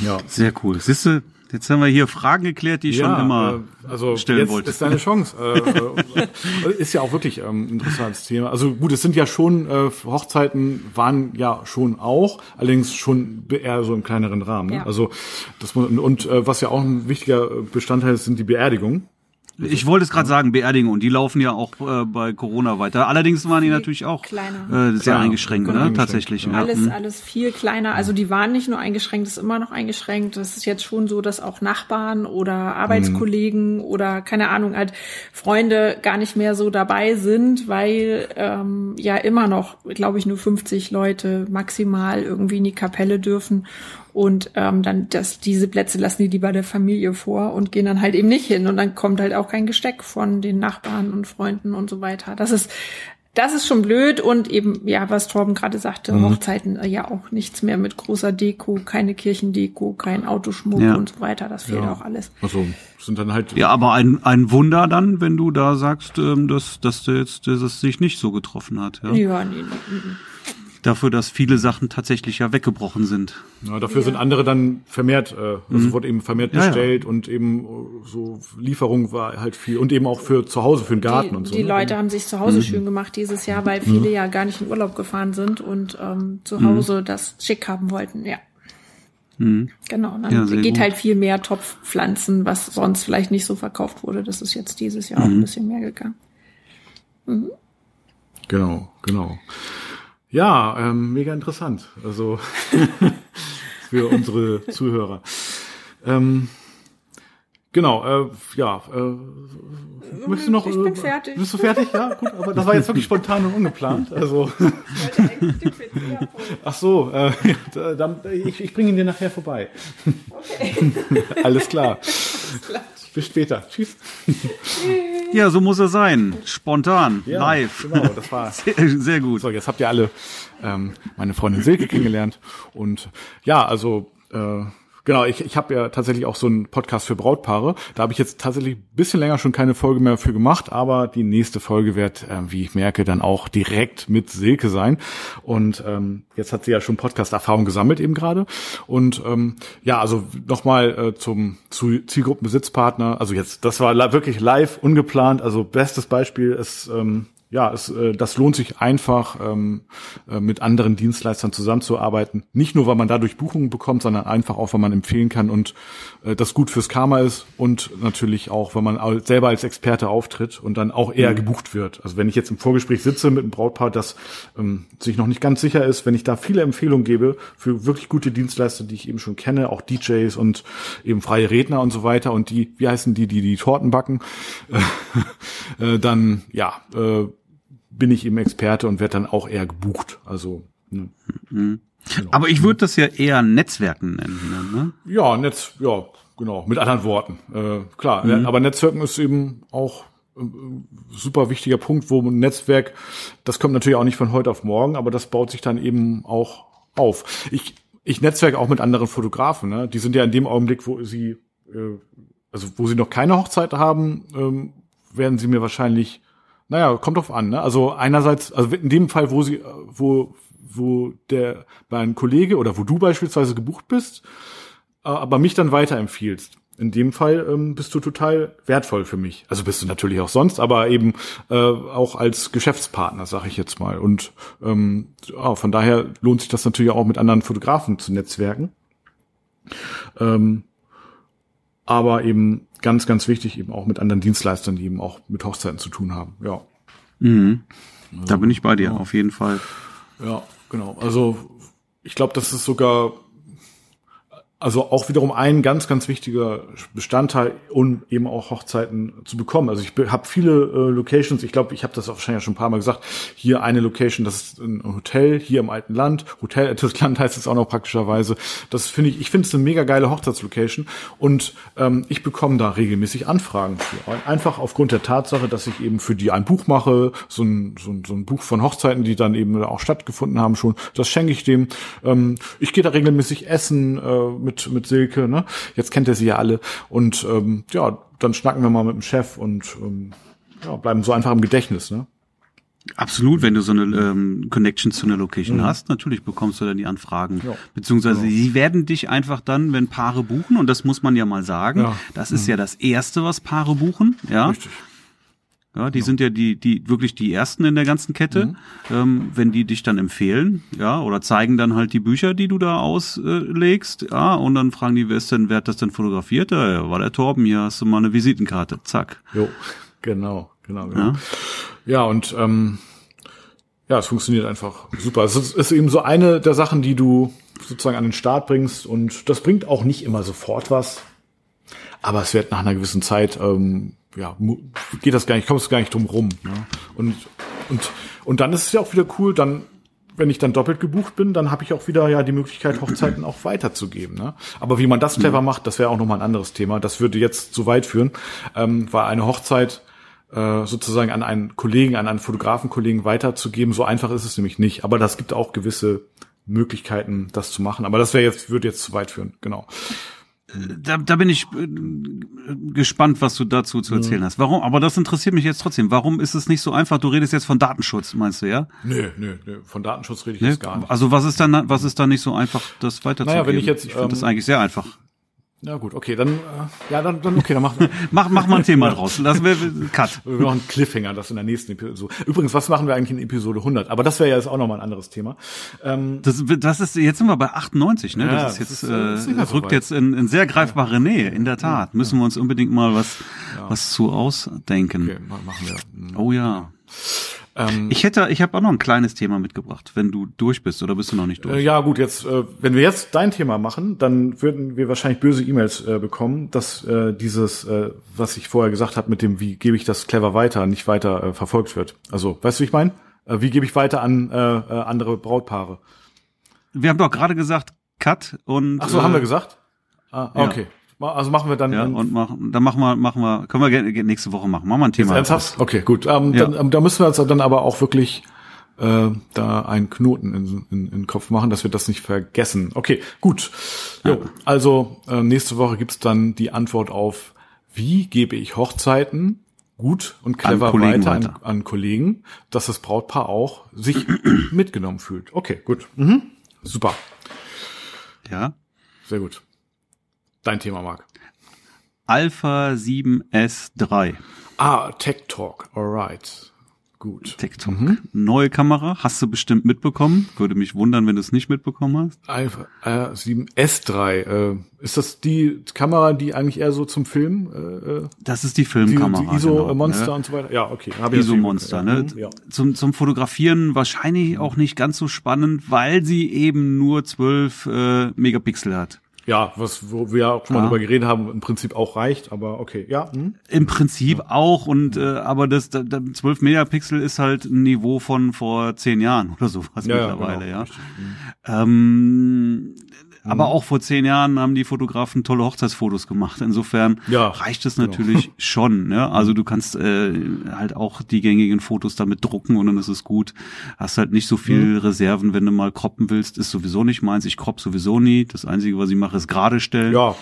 Ja. Sehr cool. Siehst du, Jetzt haben wir hier Fragen geklärt, die ich ja, schon immer äh, also stellen jetzt wollte. ist deine Chance. äh, äh ist ja auch wirklich ähm, ein interessantes Thema. Also gut, es sind ja schon äh, Hochzeiten waren ja schon auch, allerdings schon eher so im kleineren Rahmen. Ne? Ja. Also das und, und äh, was ja auch ein wichtiger Bestandteil ist, sind die Beerdigungen. Ich wollte es gerade sagen, Beerdigungen, und die laufen ja auch äh, bei Corona weiter. Allerdings waren die natürlich auch äh, sehr kleiner. eingeschränkt, genau. ne? Tatsächlich. Ja. Alles, mhm. alles viel kleiner. Also die waren nicht nur eingeschränkt, ist immer noch eingeschränkt. Das ist jetzt schon so, dass auch Nachbarn oder Arbeitskollegen mhm. oder keine Ahnung, halt Freunde gar nicht mehr so dabei sind, weil ähm, ja immer noch, glaube ich, nur 50 Leute maximal irgendwie in die Kapelle dürfen. Und ähm, dann das, diese Plätze lassen die lieber der Familie vor und gehen dann halt eben nicht hin. Und dann kommt halt auch kein Gesteck von den Nachbarn und Freunden und so weiter. Das ist das ist schon blöd und eben, ja, was Torben gerade sagte, mhm. Hochzeiten äh, ja auch nichts mehr mit großer Deko, keine Kirchendeko, kein Autoschmuck ja. und so weiter. Das fehlt ja. auch alles. Also sind dann halt. Ja, aber ein, ein Wunder dann, wenn du da sagst, ähm, dass, dass der jetzt, dass es sich nicht so getroffen hat. Ja, ja nee, nee, nee dafür, dass viele Sachen tatsächlich ja weggebrochen sind. Ja, dafür ja. sind andere dann vermehrt, äh, also mhm. wurde eben vermehrt bestellt ja, ja. und eben äh, so Lieferung war halt viel und eben auch für zu Hause, für den Garten die, und so. Die ne? Leute haben sich zu Hause mhm. schön gemacht dieses Jahr, weil viele mhm. ja gar nicht in Urlaub gefahren sind und ähm, zu mhm. Hause das schick haben wollten, ja. Mhm. Genau, dann geht gut. halt viel mehr Topfpflanzen, was sonst vielleicht nicht so verkauft wurde. Das ist jetzt dieses Jahr auch ein mhm. bisschen mehr gegangen. Genau, genau. Ja, ähm, mega interessant. Also für unsere Zuhörer. Ähm, genau, äh, ja. Äh, möchtest du noch? Ich bin äh, fertig. Bist du fertig? Ja, gut. Aber das war jetzt wirklich spontan und ungeplant. Also. Ach so, äh, dann, ich, ich bringe ihn dir nachher vorbei. Okay. Alles klar. Alles klar. Bis später. Tschüss. Ja, so muss er sein. Spontan, ja, live. Genau, das war sehr, sehr, gut. So, jetzt habt ihr alle ähm, meine Freundin Silke kennengelernt. Und ja, also äh, Genau, ich, ich habe ja tatsächlich auch so einen Podcast für Brautpaare. Da habe ich jetzt tatsächlich ein bisschen länger schon keine Folge mehr für gemacht, aber die nächste Folge wird, äh, wie ich merke, dann auch direkt mit Silke sein. Und ähm, jetzt hat sie ja schon Podcast-Erfahrung gesammelt eben gerade. Und ähm, ja, also nochmal äh, zum zu Zielgruppenbesitzpartner. Also jetzt, das war wirklich live, ungeplant. Also bestes Beispiel ist ähm, ja, es, äh, das lohnt sich einfach, ähm, äh, mit anderen Dienstleistern zusammenzuarbeiten. Nicht nur, weil man dadurch Buchungen bekommt, sondern einfach auch, weil man empfehlen kann und äh, das gut fürs Karma ist und natürlich auch, weil man selber als Experte auftritt und dann auch eher mhm. gebucht wird. Also wenn ich jetzt im Vorgespräch sitze mit einem Brautpaar, das ähm, sich noch nicht ganz sicher ist, wenn ich da viele Empfehlungen gebe für wirklich gute Dienstleister, die ich eben schon kenne, auch DJs und eben freie Redner und so weiter und die, wie heißen die, die die Torten backen, äh, dann ja, äh, bin ich eben Experte und werde dann auch eher gebucht. Also ne. mhm. genau. Aber ich würde das ja eher Netzwerken nennen. Ne? Ja, Netz, ja, genau, mit anderen Worten. Äh, klar, mhm. aber Netzwerken ist eben auch äh, super wichtiger Punkt, wo ein Netzwerk, das kommt natürlich auch nicht von heute auf morgen, aber das baut sich dann eben auch auf. Ich, ich netzwerke auch mit anderen Fotografen, ne? Die sind ja in dem Augenblick, wo sie, äh, also wo sie noch keine Hochzeit haben, ähm, werden sie mir wahrscheinlich naja, kommt drauf an. Ne? Also einerseits, also in dem Fall, wo sie, wo, wo der bei einem Kollege oder wo du beispielsweise gebucht bist, äh, aber mich dann weiterempfiehlst. In dem Fall ähm, bist du total wertvoll für mich. Also bist du natürlich auch sonst, aber eben äh, auch als Geschäftspartner, sag ich jetzt mal. Und ähm, ja, von daher lohnt sich das natürlich auch mit anderen Fotografen zu netzwerken. Ähm, aber eben ganz, ganz wichtig, eben auch mit anderen Dienstleistern, die eben auch mit Hochzeiten zu tun haben. Ja. Mhm. Da bin ich bei dir, ja. auf jeden Fall. Ja, genau. Also ich glaube, das ist sogar also auch wiederum ein ganz, ganz wichtiger Bestandteil, um eben auch Hochzeiten zu bekommen. Also ich habe viele äh, Locations, ich glaube, ich habe das wahrscheinlich schon ein paar Mal gesagt, hier eine Location, das ist ein Hotel hier im alten Land. Hotel altes Land heißt es auch noch praktischerweise. Das finde ich, ich finde es eine mega geile Hochzeitslocation und ähm, ich bekomme da regelmäßig Anfragen für. Einfach aufgrund der Tatsache, dass ich eben für die ein Buch mache, so ein, so ein, so ein Buch von Hochzeiten, die dann eben auch stattgefunden haben schon. Das schenke ich dem. Ähm, ich gehe da regelmäßig essen äh, mit, mit Silke, ne? Jetzt kennt er sie ja alle. Und ähm, ja, dann schnacken wir mal mit dem Chef und ähm, ja, bleiben so einfach im Gedächtnis, ne? Absolut, wenn du so eine ähm, Connection zu einer Location mhm. hast, natürlich bekommst du dann die Anfragen. Ja. Beziehungsweise ja. sie werden dich einfach dann, wenn Paare buchen, und das muss man ja mal sagen, ja. das ist mhm. ja das Erste, was Paare buchen, ja. Richtig. Ja, die ja. sind ja die, die wirklich die ersten in der ganzen Kette. Mhm. Ähm, wenn die dich dann empfehlen, ja, oder zeigen dann halt die Bücher, die du da auslegst, ja, und dann fragen die, wer ist denn, wer hat das denn fotografiert? Ja, war der Torben, hier hast du mal eine Visitenkarte. Zack. Jo, genau, genau, genau. Ja, ja und ähm, ja, es funktioniert einfach super. Es ist, ist eben so eine der Sachen, die du sozusagen an den Start bringst und das bringt auch nicht immer sofort was. Aber es wird nach einer gewissen Zeit ähm, ja, geht das gar nicht, kommst du gar nicht drum rum. Ne? Und, und, und dann ist es ja auch wieder cool, dann, wenn ich dann doppelt gebucht bin, dann habe ich auch wieder ja die Möglichkeit, Hochzeiten auch weiterzugeben. Ne? Aber wie man das clever mhm. macht, das wäre auch nochmal ein anderes Thema. Das würde jetzt zu weit führen, ähm, weil eine Hochzeit äh, sozusagen an einen Kollegen, an einen Fotografenkollegen weiterzugeben, so einfach ist es nämlich nicht. Aber das gibt auch gewisse Möglichkeiten, das zu machen. Aber das wäre jetzt, würde jetzt zu weit führen, genau da, da bin ich äh, gespannt, was du dazu zu erzählen hast. Warum? Aber das interessiert mich jetzt trotzdem. Warum ist es nicht so einfach? Du redest jetzt von Datenschutz, meinst du, ja? Nö, nö, nö. Von Datenschutz rede ich nee? jetzt gar nicht. Also was ist dann, was ist dann nicht so einfach, das weiterzugeben? Naja, wenn ich jetzt, ich finde ähm, das eigentlich sehr einfach. Ja gut, okay, dann äh, ja dann, dann okay, dann mach mach mach mal ein Thema draus. Das wäre Cut. Wir machen Cliffhanger, das in der nächsten Episode. Übrigens, was machen wir eigentlich in Episode 100? Aber das wäre ja jetzt auch noch mal ein anderes Thema. Ähm, das, das ist jetzt sind wir bei 98, ne? Ja, das ist jetzt das, ist, äh, das rückt so jetzt in, in sehr greifbare. Nähe. In der Tat ja, müssen wir uns unbedingt mal was was zu ausdenken. Okay, machen wir. Oh ja. Ähm, ich hätte, ich habe auch noch ein kleines Thema mitgebracht, wenn du durch bist oder bist du noch nicht durch? Äh, ja gut, jetzt, äh, wenn wir jetzt dein Thema machen, dann würden wir wahrscheinlich böse E-Mails äh, bekommen, dass äh, dieses, äh, was ich vorher gesagt habe, mit dem, wie gebe ich das clever weiter, nicht weiter äh, verfolgt wird. Also, weißt du, wie ich meine? Wie gebe ich weiter an andere Brautpaare? Wir haben doch gerade gesagt, Cut und. Ach so, haben wir gesagt? Ah, okay. Ja. Also machen wir dann. Ja, und machen, dann machen wir, machen wir, können wir nächste Woche machen. Machen wir ein Thema. Ernsthaft? Okay, gut. Ähm, ja. dann, ähm, da müssen wir uns dann aber auch wirklich äh, da einen Knoten in, in, in den Kopf machen, dass wir das nicht vergessen. Okay, gut. Jo, also äh, nächste Woche gibt's dann die Antwort auf, wie gebe ich Hochzeiten gut und clever an weiter, weiter. An, an, Kollegen, dass das Brautpaar auch sich mitgenommen fühlt. Okay, gut. Mhm. Super. Ja. Sehr gut. Dein Thema, Marc. Alpha 7S3. Ah, Tech Talk. Alright. Gut. TikTok. Mhm. Neue Kamera, hast du bestimmt mitbekommen. Würde mich wundern, wenn du es nicht mitbekommen hast. Alpha äh, 7 S3. Äh, ist das die Kamera, die eigentlich eher so zum Film? Äh, äh das ist die Filmkamera. Die, die ISO genau, Monster ne? und so weiter. Ja, okay. ISO Monster. Ne? Ja. Zum, zum Fotografieren wahrscheinlich auch nicht ganz so spannend, weil sie eben nur 12 äh, Megapixel hat. Ja, was wo wir auch schon mal ja. drüber geredet haben, im Prinzip auch reicht, aber okay, ja. Hm. Im Prinzip ja. auch und äh, aber das da, da 12 Megapixel ist halt ein Niveau von vor zehn Jahren oder sowas ja, mittlerweile, genau. ja. Ähm, aber mhm. auch vor zehn Jahren haben die Fotografen tolle Hochzeitsfotos gemacht. Insofern ja, reicht es genau. natürlich genau. schon. Ne? Also du kannst äh, halt auch die gängigen Fotos damit drucken und dann ist es gut. Hast halt nicht so viel mhm. Reserven, wenn du mal kroppen willst. Ist sowieso nicht meins. Ich kropp sowieso nie. Das Einzige, was ich mache, ist gerade stellen. Ja,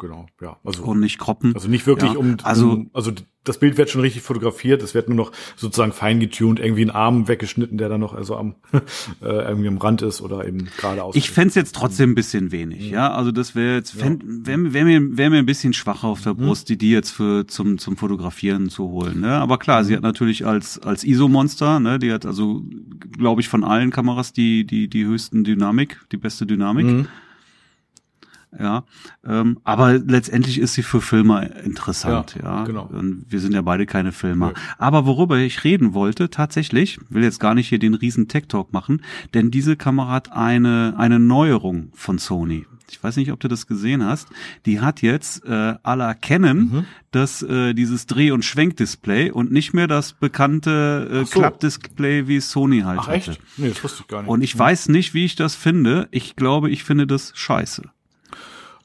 genau, ja. Also, und nicht kroppen. Also nicht wirklich ja. um, also, um, also das Bild wird schon richtig fotografiert, es wird nur noch sozusagen fein getuned, irgendwie ein Arm weggeschnitten, der dann noch also am äh, irgendwie am Rand ist oder eben gerade aus. Ich fände jetzt trotzdem ein bisschen wenig, mhm. ja. Also das wäre jetzt wäre wär mir, wär mir ein bisschen schwacher auf der mhm. Brust, die die jetzt für zum zum Fotografieren zu holen. Ne? Aber klar, sie hat natürlich als als ISO-Monster, ne, die hat also, glaube ich, von allen Kameras die die die höchsten Dynamik, die beste Dynamik. Mhm ja. Ähm, aber letztendlich ist sie für Filmer interessant, ja. ja. Genau. Und wir sind ja beide keine Filmer. Ja. Aber worüber ich reden wollte, tatsächlich, will jetzt gar nicht hier den riesen Tech Talk machen, denn diese Kamera hat eine, eine Neuerung von Sony. Ich weiß nicht, ob du das gesehen hast. Die hat jetzt äh, aller Canon mhm. das äh, dieses Dreh- und Schwenkdisplay und nicht mehr das bekannte äh, so. Klappdisplay, wie Sony halt Ach, hatte. Echt? Nee, das wusste ich gar nicht. Und ich mhm. weiß nicht, wie ich das finde. Ich glaube, ich finde das scheiße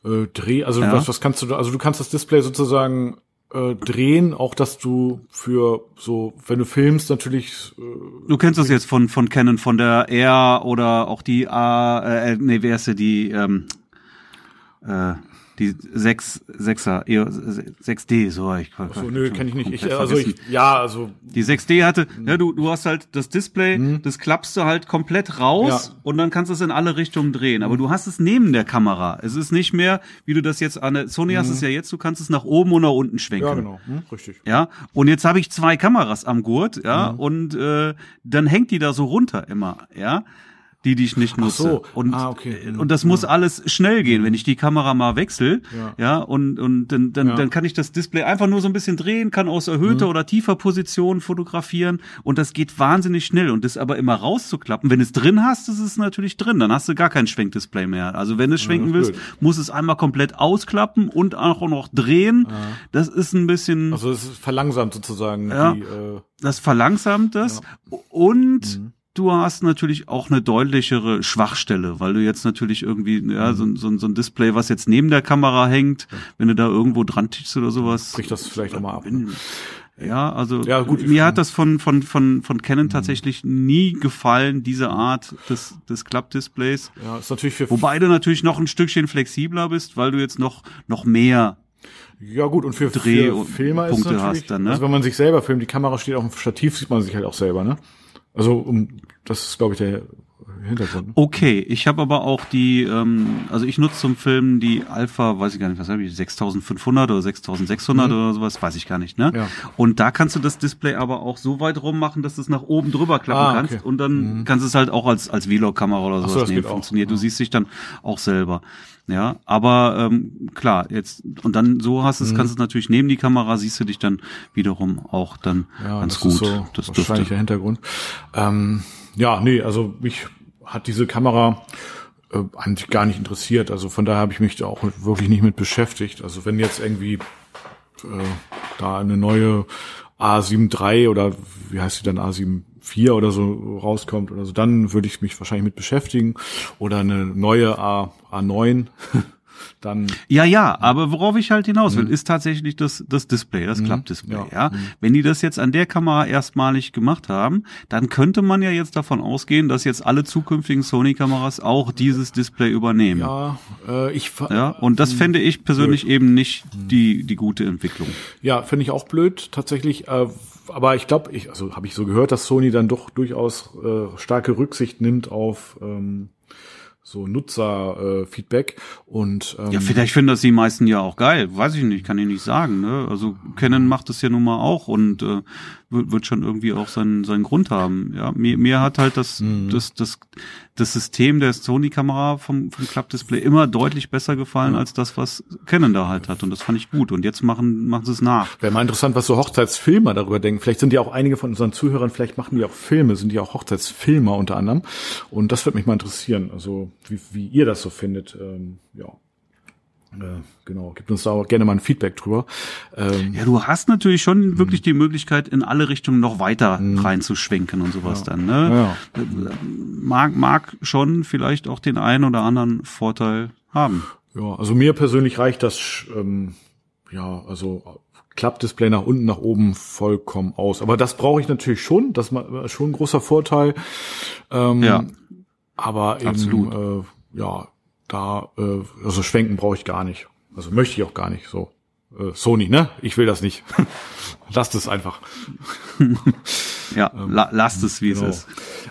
äh, Dreh, also ja. was, was kannst du da, also du kannst das Display sozusagen äh, drehen, auch dass du für so, wenn du filmst, natürlich. Äh, du kennst das jetzt von von Canon, von der R oder auch die A, äh, nee, wer ist die, ähm, äh, die 6 6er 6D so ich so, nö kenne ich nicht ich, also ich, ja also die 6D hatte ja du du hast halt das Display mhm. das klappst du halt komplett raus ja. und dann kannst du es in alle Richtungen drehen aber mhm. du hast es neben der Kamera es ist nicht mehr wie du das jetzt an der Sony mhm. hast es ja jetzt du kannst es nach oben und nach unten schwenken ja genau mhm, richtig ja und jetzt habe ich zwei Kameras am Gurt ja mhm. und äh, dann hängt die da so runter immer ja die, die ich nicht nutze. Ach so. Und, ah, okay. Und das ja. muss alles schnell gehen. Wenn ich die Kamera mal wechsle, ja, ja und, und dann, dann, ja. dann kann ich das Display einfach nur so ein bisschen drehen, kann aus erhöhter mhm. oder tiefer Position fotografieren und das geht wahnsinnig schnell. Und das aber immer rauszuklappen, wenn es drin hast, ist es natürlich drin. Dann hast du gar kein Schwenkdisplay mehr. Also wenn du es schwenken willst, blöd. muss es einmal komplett ausklappen und auch noch drehen. Das ist ein bisschen. Also es verlangsamt sozusagen ja, die, äh das verlangsamt das. Und mhm du hast natürlich auch eine deutlichere Schwachstelle, weil du jetzt natürlich irgendwie, ja, so, so, so ein Display, was jetzt neben der Kamera hängt, wenn du da irgendwo dran tischst oder sowas. Bricht das vielleicht auch mal ab. Ne? Ja, also ja, gut, mir hat das von, von, von, von Canon tatsächlich nie gefallen, diese Art des, des Klappdisplays. Ja, ist natürlich für Wobei du natürlich noch ein Stückchen flexibler bist, weil du jetzt noch, noch mehr ja gut, und für, Dreh für Filmer ist natürlich, hast dann, ne? also wenn man sich selber filmt, die Kamera steht auf dem Stativ, sieht man sich halt auch selber, ne? Also um, das ist, glaube ich, der Hintergrund. Okay, ich habe aber auch die, ähm, also ich nutze zum Filmen die Alpha, weiß ich gar nicht, was habe ich, 6500 oder 6600 mhm. oder sowas, weiß ich gar nicht, ne? Ja. Und da kannst du das Display aber auch so weit rum machen, dass du es nach oben drüber klappen ah, kannst okay. und dann mhm. kannst du es halt auch als als Vlog-Kamera oder sowas so, nehmen. Funktioniert. Auch. Du siehst dich dann auch selber. Ja, aber ähm, klar, jetzt und dann so hast es, mhm. kannst du es natürlich neben die Kamera, siehst du dich dann wiederum auch dann ja, ganz das gut. Ist so das wahrscheinlich der Hintergrund. Ähm, ja, nee, also mich hat diese Kamera äh, eigentlich gar nicht interessiert. Also von daher habe ich mich da auch wirklich nicht mit beschäftigt. Also wenn jetzt irgendwie äh, da eine neue A7 III oder wie heißt sie dann A7 4 oder so rauskommt oder so, dann würde ich mich wahrscheinlich mit beschäftigen. Oder eine neue A, A9. dann. Ja, ja, aber worauf ich halt hinaus will, mhm. ist tatsächlich das, das Display, das mhm. Klappdisplay, ja. ja. Mhm. Wenn die das jetzt an der Kamera erstmalig gemacht haben, dann könnte man ja jetzt davon ausgehen, dass jetzt alle zukünftigen Sony-Kameras auch dieses Display übernehmen. Ja, äh, ich. Ja, und das fände ich persönlich blöd. eben nicht mhm. die, die gute Entwicklung. Ja, finde ich auch blöd, tatsächlich. Äh, aber ich glaube, ich, also habe ich so gehört, dass Sony dann doch durchaus äh, starke Rücksicht nimmt auf ähm, so Nutzerfeedback. Äh, und ähm, ja vielleicht finden das die meisten ja auch geil. Weiß ich nicht kann ich nicht sagen ne? Also Canon macht das ja nun mal auch und äh, wird, wird schon irgendwie auch seinen seinen Grund haben ja mir mir hat halt das mhm. das das das System der Sony Kamera vom vom Klappdisplay immer deutlich besser gefallen mhm. als das was Canon da halt hat und das fand ich gut und jetzt machen machen sie es nach wäre mal interessant was so Hochzeitsfilmer darüber denken vielleicht sind ja auch einige von unseren Zuhörern vielleicht machen die auch Filme sind die auch Hochzeitsfilmer unter anderem und das würde mich mal interessieren also wie, wie ihr das so findet. Ähm, ja. Äh, genau, gibt uns da auch gerne mal ein Feedback drüber. Ähm, ja, du hast natürlich schon wirklich die Möglichkeit, in alle Richtungen noch weiter mh. reinzuschwenken und sowas ja. dann. Ne? Ja. Mag, mag schon vielleicht auch den einen oder anderen Vorteil haben. Ja, also mir persönlich reicht das, ähm, ja, also Klappdisplay nach unten, nach oben vollkommen aus. Aber das brauche ich natürlich schon. Das ist schon ein großer Vorteil. Ähm, ja. Aber Absolut. eben, äh, ja, da, äh, also schwenken brauche ich gar nicht. Also möchte ich auch gar nicht so. Äh, Sony, ne? Ich will das nicht. lasst es einfach. ja, ähm, la lasst es, wie genau. es ist.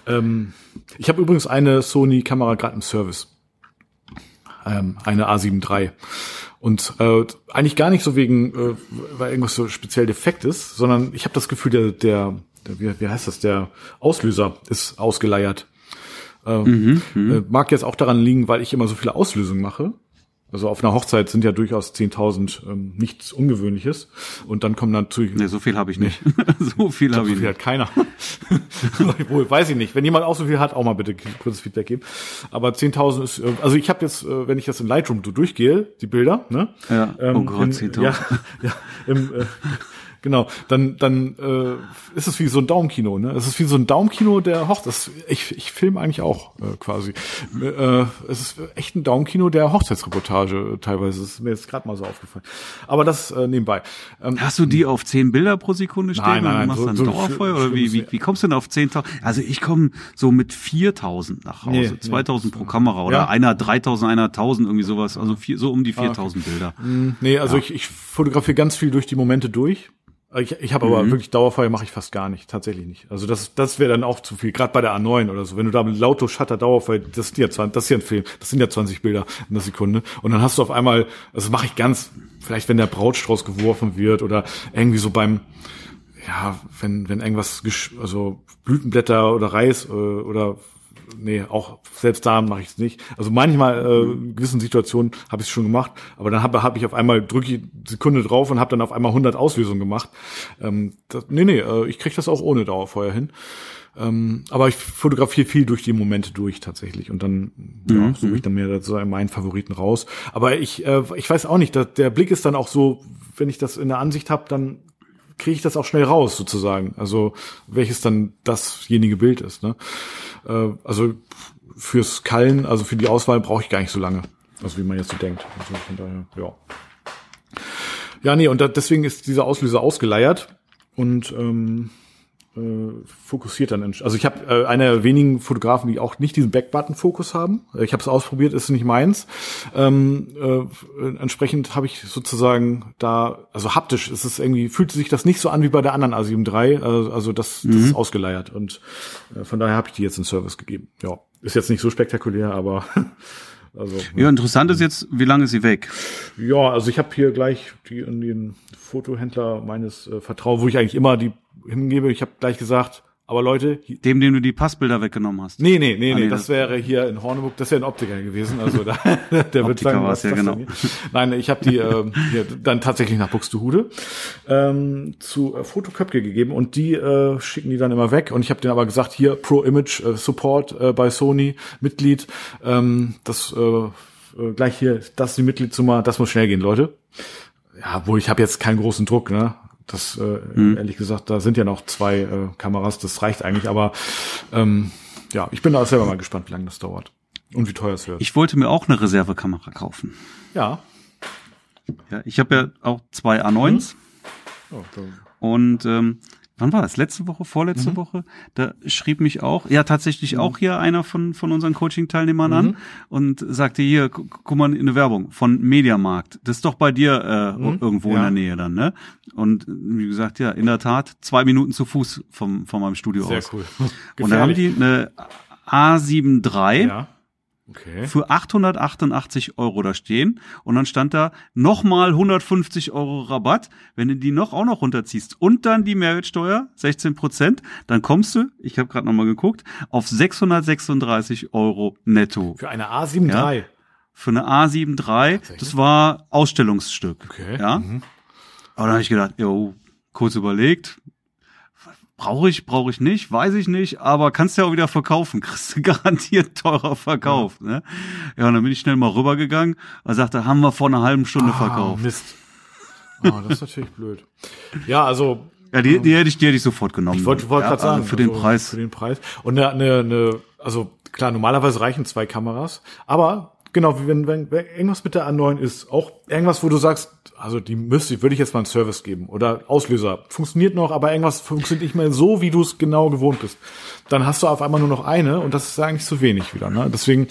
Ähm, ich habe übrigens eine Sony-Kamera gerade im Service. Ähm, eine A7 III. Und äh, eigentlich gar nicht so wegen, äh, weil irgendwas so speziell defekt ist, sondern ich habe das Gefühl, der, der, der wie, wie heißt das, der Auslöser ist ausgeleiert. Äh, mhm, mhm, äh, mag jetzt auch daran liegen, weil ich immer so viele Auslösungen mache. Also auf einer Hochzeit sind ja durchaus 10.000 ähm, nichts Ungewöhnliches. Und dann kommen natürlich... Nee, so viel habe ich nicht. so viel habe ich, so viel hat keiner. Wohl, weiß ich nicht. Wenn jemand auch so viel hat, auch mal bitte kurzes Feedback geben. Aber 10.000 ist... Äh, also ich habe jetzt, äh, wenn ich das in Lightroom durchgehe, die Bilder, ne? Ja, ähm, oh Gott, 10.000. Ja, ja, im, äh, Genau, dann dann äh, ist es wie so ein Daumenkino, ne? Es ist wie so ein Daumenkino der Hochzeit. Ich ich filme eigentlich auch äh, quasi. Äh, es ist echt ein Daumenkino der Hochzeitsreportage teilweise. Das ist mir jetzt gerade mal so aufgefallen. Aber das äh, nebenbei. Ähm, Hast du die auf zehn Bilder pro Sekunde stehen nein, nein, und machst so, dann so Dauerfeuer oder wie, wie wie kommst du denn auf 10.000? Also ich komme so mit 4.000 nach Hause, nee, 2.000 nee, pro Kamera oder ja. einer 3.000, einer 1.000 irgendwie sowas. Also vier, so um die 4.000 ah, okay. Bilder. Mm, nee, also ja. ich, ich fotografiere ganz viel durch die Momente durch ich, ich habe aber mhm. wirklich Dauerfeuer mache ich fast gar nicht, tatsächlich nicht. Also das, das wäre dann auch zu viel, gerade bei der A9 oder so. Wenn du da mit Lauto Shutter Dauerfeuer, das sind ja 20, das ist ja ein Film, das sind ja 20 Bilder in der Sekunde. Und dann hast du auf einmal, also mache ich ganz, vielleicht wenn der Brautstrauß geworfen wird oder irgendwie so beim, ja, wenn, wenn irgendwas, also Blütenblätter oder Reis äh, oder nee, auch selbst da mache ich es nicht. Also manchmal äh, in gewissen Situationen habe ich es schon gemacht, aber dann habe hab ich auf einmal drücke ich Sekunde drauf und habe dann auf einmal 100 Auslösungen gemacht. Ähm, das, nee, nee, äh, ich kriege das auch ohne Dauerfeuer hin. Ähm, aber ich fotografiere viel durch die Momente durch tatsächlich und dann ja, mhm. suche ich dann mir so meinen Favoriten raus. Aber ich, äh, ich weiß auch nicht, der Blick ist dann auch so, wenn ich das in der Ansicht habe, dann kriege ich das auch schnell raus sozusagen. Also welches dann dasjenige Bild ist. Ne? Äh, also fürs Kallen, also für die Auswahl brauche ich gar nicht so lange. Also wie man jetzt so denkt. Also von daher, ja. Ja, nee, und da, deswegen ist dieser Auslöser ausgeleiert und ähm, äh, fokussiert dann. Also ich habe äh, einer der wenigen Fotografen, die auch nicht diesen Backbutton-Fokus haben. Ich habe es ausprobiert, ist nicht meins. Ähm, äh, entsprechend habe ich sozusagen da, also haptisch ist es irgendwie, fühlt sich das nicht so an wie bei der anderen A7 III. Also, also das, das mhm. ist ausgeleiert und äh, von daher habe ich die jetzt in Service gegeben. Ja, ist jetzt nicht so spektakulär, aber Also, ja, interessant ist jetzt, wie lange ist sie weg? Ja, also ich habe hier gleich die in den Fotohändler meines äh, Vertrauens, wo ich eigentlich immer die hingebe. Ich habe gleich gesagt, aber Leute. Dem, dem du die Passbilder weggenommen hast. Nee, nee, nee, ah, nee, das, das wäre hier in Horneburg, das wäre ein Optiker gewesen. Also da, der wird sagen, was ja, das genau. Nein, ich habe die äh, hier dann tatsächlich nach Buxtehude ähm, zu äh, Fotoköpke gegeben und die äh, schicken die dann immer weg. Und ich habe denen aber gesagt, hier Pro Image äh, Support äh, bei Sony, Mitglied, ähm, das äh, äh, gleich hier, das ist die Mitgliedsnummer, das muss schnell gehen, Leute. Ja, wo ich habe jetzt keinen großen Druck, ne? Das äh, mhm. ehrlich gesagt, da sind ja noch zwei äh, Kameras, das reicht eigentlich, aber ähm, ja, ich bin da selber mal gespannt, wie lange das dauert. Und wie teuer es wird. Ich wollte mir auch eine Reservekamera kaufen. Ja. Ja, ich habe ja auch zwei A9s. Hm? Oh, und ähm, wann war das? Letzte Woche, vorletzte mhm. Woche? Da schrieb mich auch, ja tatsächlich mhm. auch hier einer von, von unseren Coaching-Teilnehmern mhm. an und sagte hier, guck mal in eine Werbung von Mediamarkt. Das ist doch bei dir äh, mhm. irgendwo ja. in der Nähe dann, ne? Und wie gesagt, ja, in der Tat, zwei Minuten zu Fuß vom, von meinem Studio Sehr aus. Sehr cool. und da haben die eine A7 III. Ja okay. für 888 Euro da stehen. Und dann stand da nochmal 150 Euro Rabatt. Wenn du die noch auch noch runterziehst und dann die Mehrwertsteuer, 16 Prozent, dann kommst du, ich habe gerade nochmal geguckt, auf 636 Euro netto. Für eine A7 ja? Für eine A7 III. Das war Ausstellungsstück. Okay. Ja. Mhm. Aber dann habe ich gedacht, jo, kurz überlegt, Brauche ich, brauche ich nicht, weiß ich nicht, aber kannst ja auch wieder verkaufen, kriegst du garantiert teurer verkauft. Ja. Ne? ja, und dann bin ich schnell mal rübergegangen und sagte, haben wir vor einer halben Stunde ah, verkauft. Mist. Ah, das ist natürlich blöd. Ja, also. Ja, die, die hätte ich, die hätte ich sofort genommen. Ich wollte wollt ja, gerade sagen. Also für den also, Preis. Für den Preis. Und eine, eine, eine, also klar, normalerweise reichen zwei Kameras, aber genau, wenn, wenn, wenn irgendwas mit der A9 ist, auch irgendwas, wo du sagst, also die müsste, würde ich jetzt mal einen Service geben oder Auslöser, funktioniert noch, aber irgendwas funktioniert nicht mehr so, wie du es genau gewohnt bist, dann hast du auf einmal nur noch eine und das ist eigentlich zu wenig wieder. Ne? Deswegen,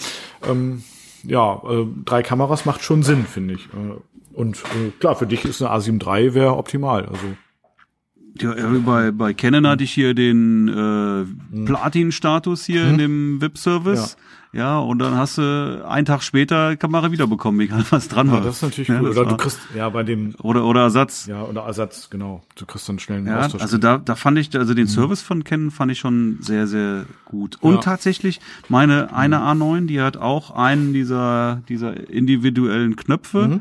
ähm, ja, äh, drei Kameras macht schon Sinn, finde ich. Äh, und äh, klar, für dich ist eine A7 III wäre optimal. Also ja, bei, bei Canon hatte ich hier den äh, hm. Platin-Status hier hm. in dem VIP-Service. Ja. Ja, und dann hast du einen Tag später Kamera wiederbekommen, egal was dran war. Ja, das ist natürlich ja, cool. Oder du kriegst, ja, bei dem. Oder, oder Ersatz. Ja, oder Ersatz, genau. Du kriegst dann schnell einen ja, Austausch. Also da, da fand ich, also den hm. Service von Canon fand ich schon sehr, sehr gut. Und ja. tatsächlich, meine eine hm. A9, die hat auch einen dieser, dieser individuellen Knöpfe. Mhm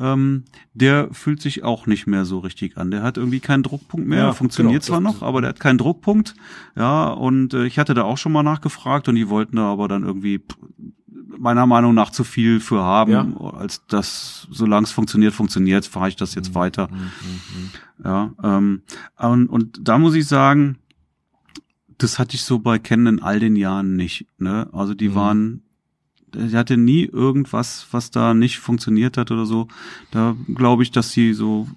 ähm, der fühlt sich auch nicht mehr so richtig an. Der hat irgendwie keinen Druckpunkt mehr. Ja, Funktioniert genau, zwar noch, aber der hat keinen Druckpunkt. Ja, und äh, ich hatte da auch schon mal nachgefragt und die wollten da aber dann irgendwie meiner Meinung nach zu viel für haben, ja. als das, solange es funktioniert, funktioniert, fahre ich das jetzt mhm. weiter. Mhm. mhm. Ja, ähm, und, und da muss ich sagen, das hatte ich so bei Canon in all den Jahren nicht. Ne? Also die mhm. waren sie hatte nie irgendwas, was da nicht funktioniert hat oder so. Da glaube ich, dass sie so,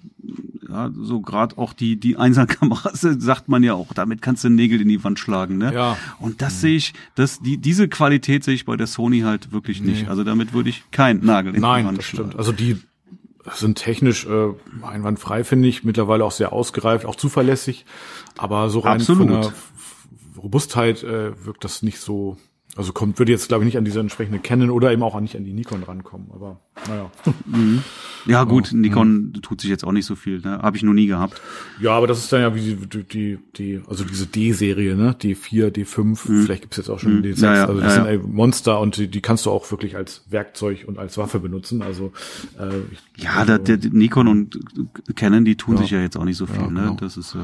ja, so gerade auch die, die Einsamkameras, sagt man ja auch, damit kannst du Nägel in die Wand schlagen, ne? Ja. Und das mhm. sehe ich, das, die, diese Qualität sehe ich bei der Sony halt wirklich nicht. Nee. Also damit würde ich keinen Nagel in Nein, die Wand das schlagen. Stimmt. Also die sind technisch äh, einwandfrei, finde ich, mittlerweile auch sehr ausgereift, auch zuverlässig. Aber so rein Absolut. von der Robustheit äh, wirkt das nicht so also kommt, würde jetzt, glaube ich, nicht an diese entsprechende Canon oder eben auch nicht an die Nikon rankommen, aber naja. Mhm. Ja, gut, ja, Nikon ja. tut sich jetzt auch nicht so viel, ne? Habe ich noch nie gehabt. Ja, aber das ist dann ja wie die, die, die also diese D-Serie, ne? D4, D5, mhm. vielleicht gibt's jetzt auch schon mhm. D6. Ja, ja, also das sind ey, Monster und die, die kannst du auch wirklich als Werkzeug und als Waffe benutzen. Also äh, ich, Ja, also, der, der Nikon und Canon, die tun sich ja jetzt auch nicht so viel, ne? Genau. Das ist äh,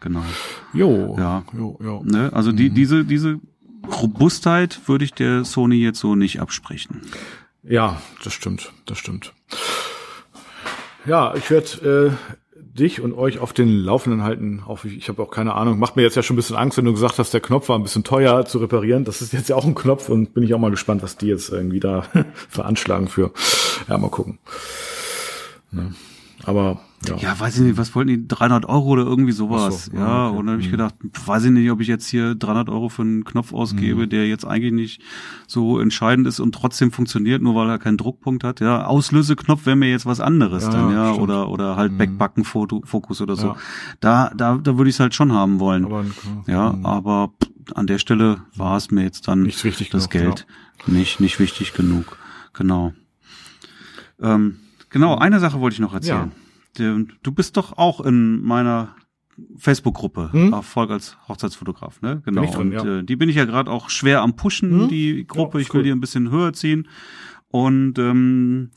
genau. Jo. Ja. Jo, jo. Ne? Also die, mhm. diese, diese Robustheit würde ich der Sony jetzt so nicht absprechen. Ja, das stimmt, das stimmt. Ja, ich werde äh, dich und euch auf den Laufenden halten. Auch ich, ich habe auch keine Ahnung. Macht mir jetzt ja schon ein bisschen Angst, wenn du gesagt hast, der Knopf war ein bisschen teuer zu reparieren. Das ist jetzt ja auch ein Knopf und bin ich auch mal gespannt, was die jetzt irgendwie da veranschlagen für. Ja, mal gucken. Ja. Aber ja. ja, weiß ich nicht, was wollten die, 300 Euro oder irgendwie sowas. So, ja, okay. und dann habe ich mhm. gedacht, weiß ich nicht, ob ich jetzt hier 300 Euro für einen Knopf ausgebe, mhm. der jetzt eigentlich nicht so entscheidend ist und trotzdem funktioniert, nur weil er keinen Druckpunkt hat. Ja, Auslöseknopf wäre mir jetzt was anderes ja, dann, ja, stimmt. oder oder halt mhm. Backbackenfokus oder so. Ja. Da da da würde ich es halt schon haben wollen. Aber, ja, mhm. aber an der Stelle war es mir jetzt dann nicht wichtig das genug, Geld ja. nicht nicht wichtig genug. Genau. Ähm, genau, eine Sache wollte ich noch erzählen. Ja du bist doch auch in meiner Facebook-Gruppe, hm? Erfolg als Hochzeitsfotograf, ne? Genau. Drin, und ja. äh, die bin ich ja gerade auch schwer am Pushen, hm? die Gruppe. Ja, ich will cool. die ein bisschen höher ziehen. Und ähm,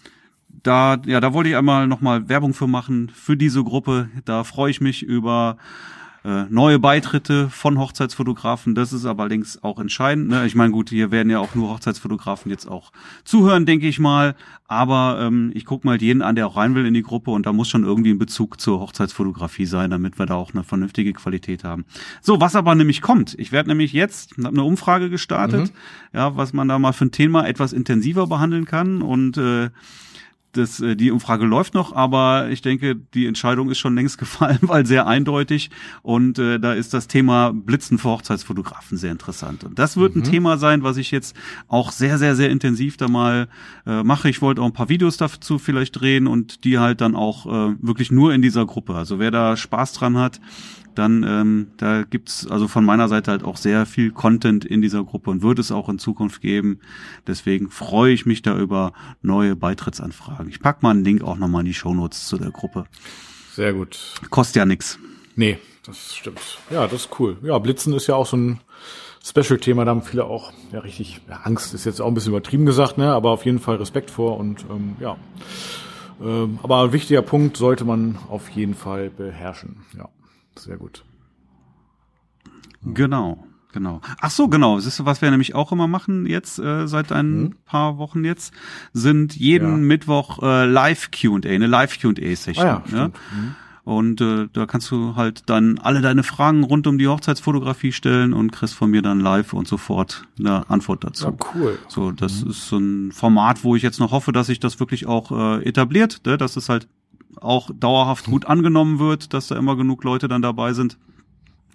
da, ja, da wollte ich einmal nochmal Werbung für machen, für diese Gruppe. Da freue ich mich über äh, neue Beitritte von Hochzeitsfotografen. Das ist aber allerdings auch entscheidend. Ne? Ich meine, gut, hier werden ja auch nur Hochzeitsfotografen jetzt auch zuhören, denke ich mal. Aber ähm, ich gucke mal jeden an, der auch rein will in die Gruppe und da muss schon irgendwie ein Bezug zur Hochzeitsfotografie sein, damit wir da auch eine vernünftige Qualität haben. So, was aber nämlich kommt. Ich werde nämlich jetzt hab eine Umfrage gestartet, mhm. ja, was man da mal für ein Thema etwas intensiver behandeln kann und äh, das, äh, die Umfrage läuft noch, aber ich denke, die Entscheidung ist schon längst gefallen, weil sehr eindeutig. Und äh, da ist das Thema Blitzen für Hochzeitsfotografen sehr interessant. Und das wird mhm. ein Thema sein, was ich jetzt auch sehr, sehr, sehr intensiv da mal äh, mache. Ich wollte auch ein paar Videos dazu vielleicht drehen und die halt dann auch äh, wirklich nur in dieser Gruppe. Also wer da Spaß dran hat, dann ähm, da gibt's also von meiner Seite halt auch sehr viel Content in dieser Gruppe und wird es auch in Zukunft geben. Deswegen freue ich mich da über neue Beitrittsanfragen. Ich pack mal einen Link auch nochmal in die Shownotes zu der Gruppe. Sehr gut. Kostet ja nix. Nee, das stimmt. Ja, das ist cool. Ja, Blitzen ist ja auch so ein Special-Thema, da haben viele auch ja richtig ja, Angst, ist jetzt auch ein bisschen übertrieben gesagt, ne, aber auf jeden Fall Respekt vor und ähm, ja. Ähm, aber ein wichtiger Punkt sollte man auf jeden Fall beherrschen. Ja. Sehr gut. Genau. Genau. Ach so, genau. Siehst du, was wir nämlich auch immer machen jetzt äh, seit ein mhm. paar Wochen jetzt, sind jeden ja. Mittwoch äh, Live Q&A, eine Live Q&A Session. Ah, ja, ja? Mhm. Und äh, da kannst du halt dann alle deine Fragen rund um die Hochzeitsfotografie stellen und kriegst von mir dann live und sofort eine Antwort dazu. Ja, cool. So, das mhm. ist so ein Format, wo ich jetzt noch hoffe, dass sich das wirklich auch äh, etabliert, ne? dass es halt auch dauerhaft gut angenommen wird, dass da immer genug Leute dann dabei sind.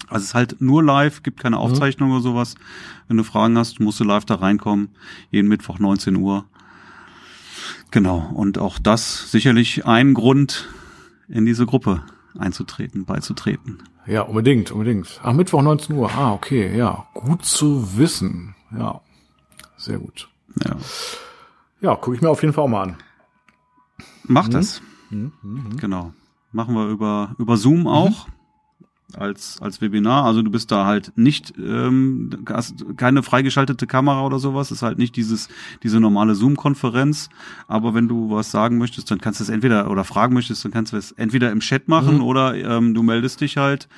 Also es ist halt nur live, gibt keine Aufzeichnung mhm. oder sowas. Wenn du Fragen hast, musst du live da reinkommen. Jeden Mittwoch 19 Uhr. Genau. Und auch das sicherlich ein Grund, in diese Gruppe einzutreten, beizutreten. Ja, unbedingt, unbedingt. Ach, Mittwoch 19 Uhr. Ah, okay, ja. Gut zu wissen. Ja. Sehr gut. Ja. Ja, gucke ich mir auf jeden Fall auch mal an. Mach mhm. das. Mhm, genau. Machen wir über, über Zoom auch. Mhm. Als, als Webinar, also du bist da halt nicht, ähm, hast keine freigeschaltete Kamera oder sowas, ist halt nicht dieses, diese normale Zoom-Konferenz. Aber wenn du was sagen möchtest, dann kannst du es entweder oder fragen möchtest, dann kannst du es entweder im Chat machen mhm. oder ähm, du meldest dich halt,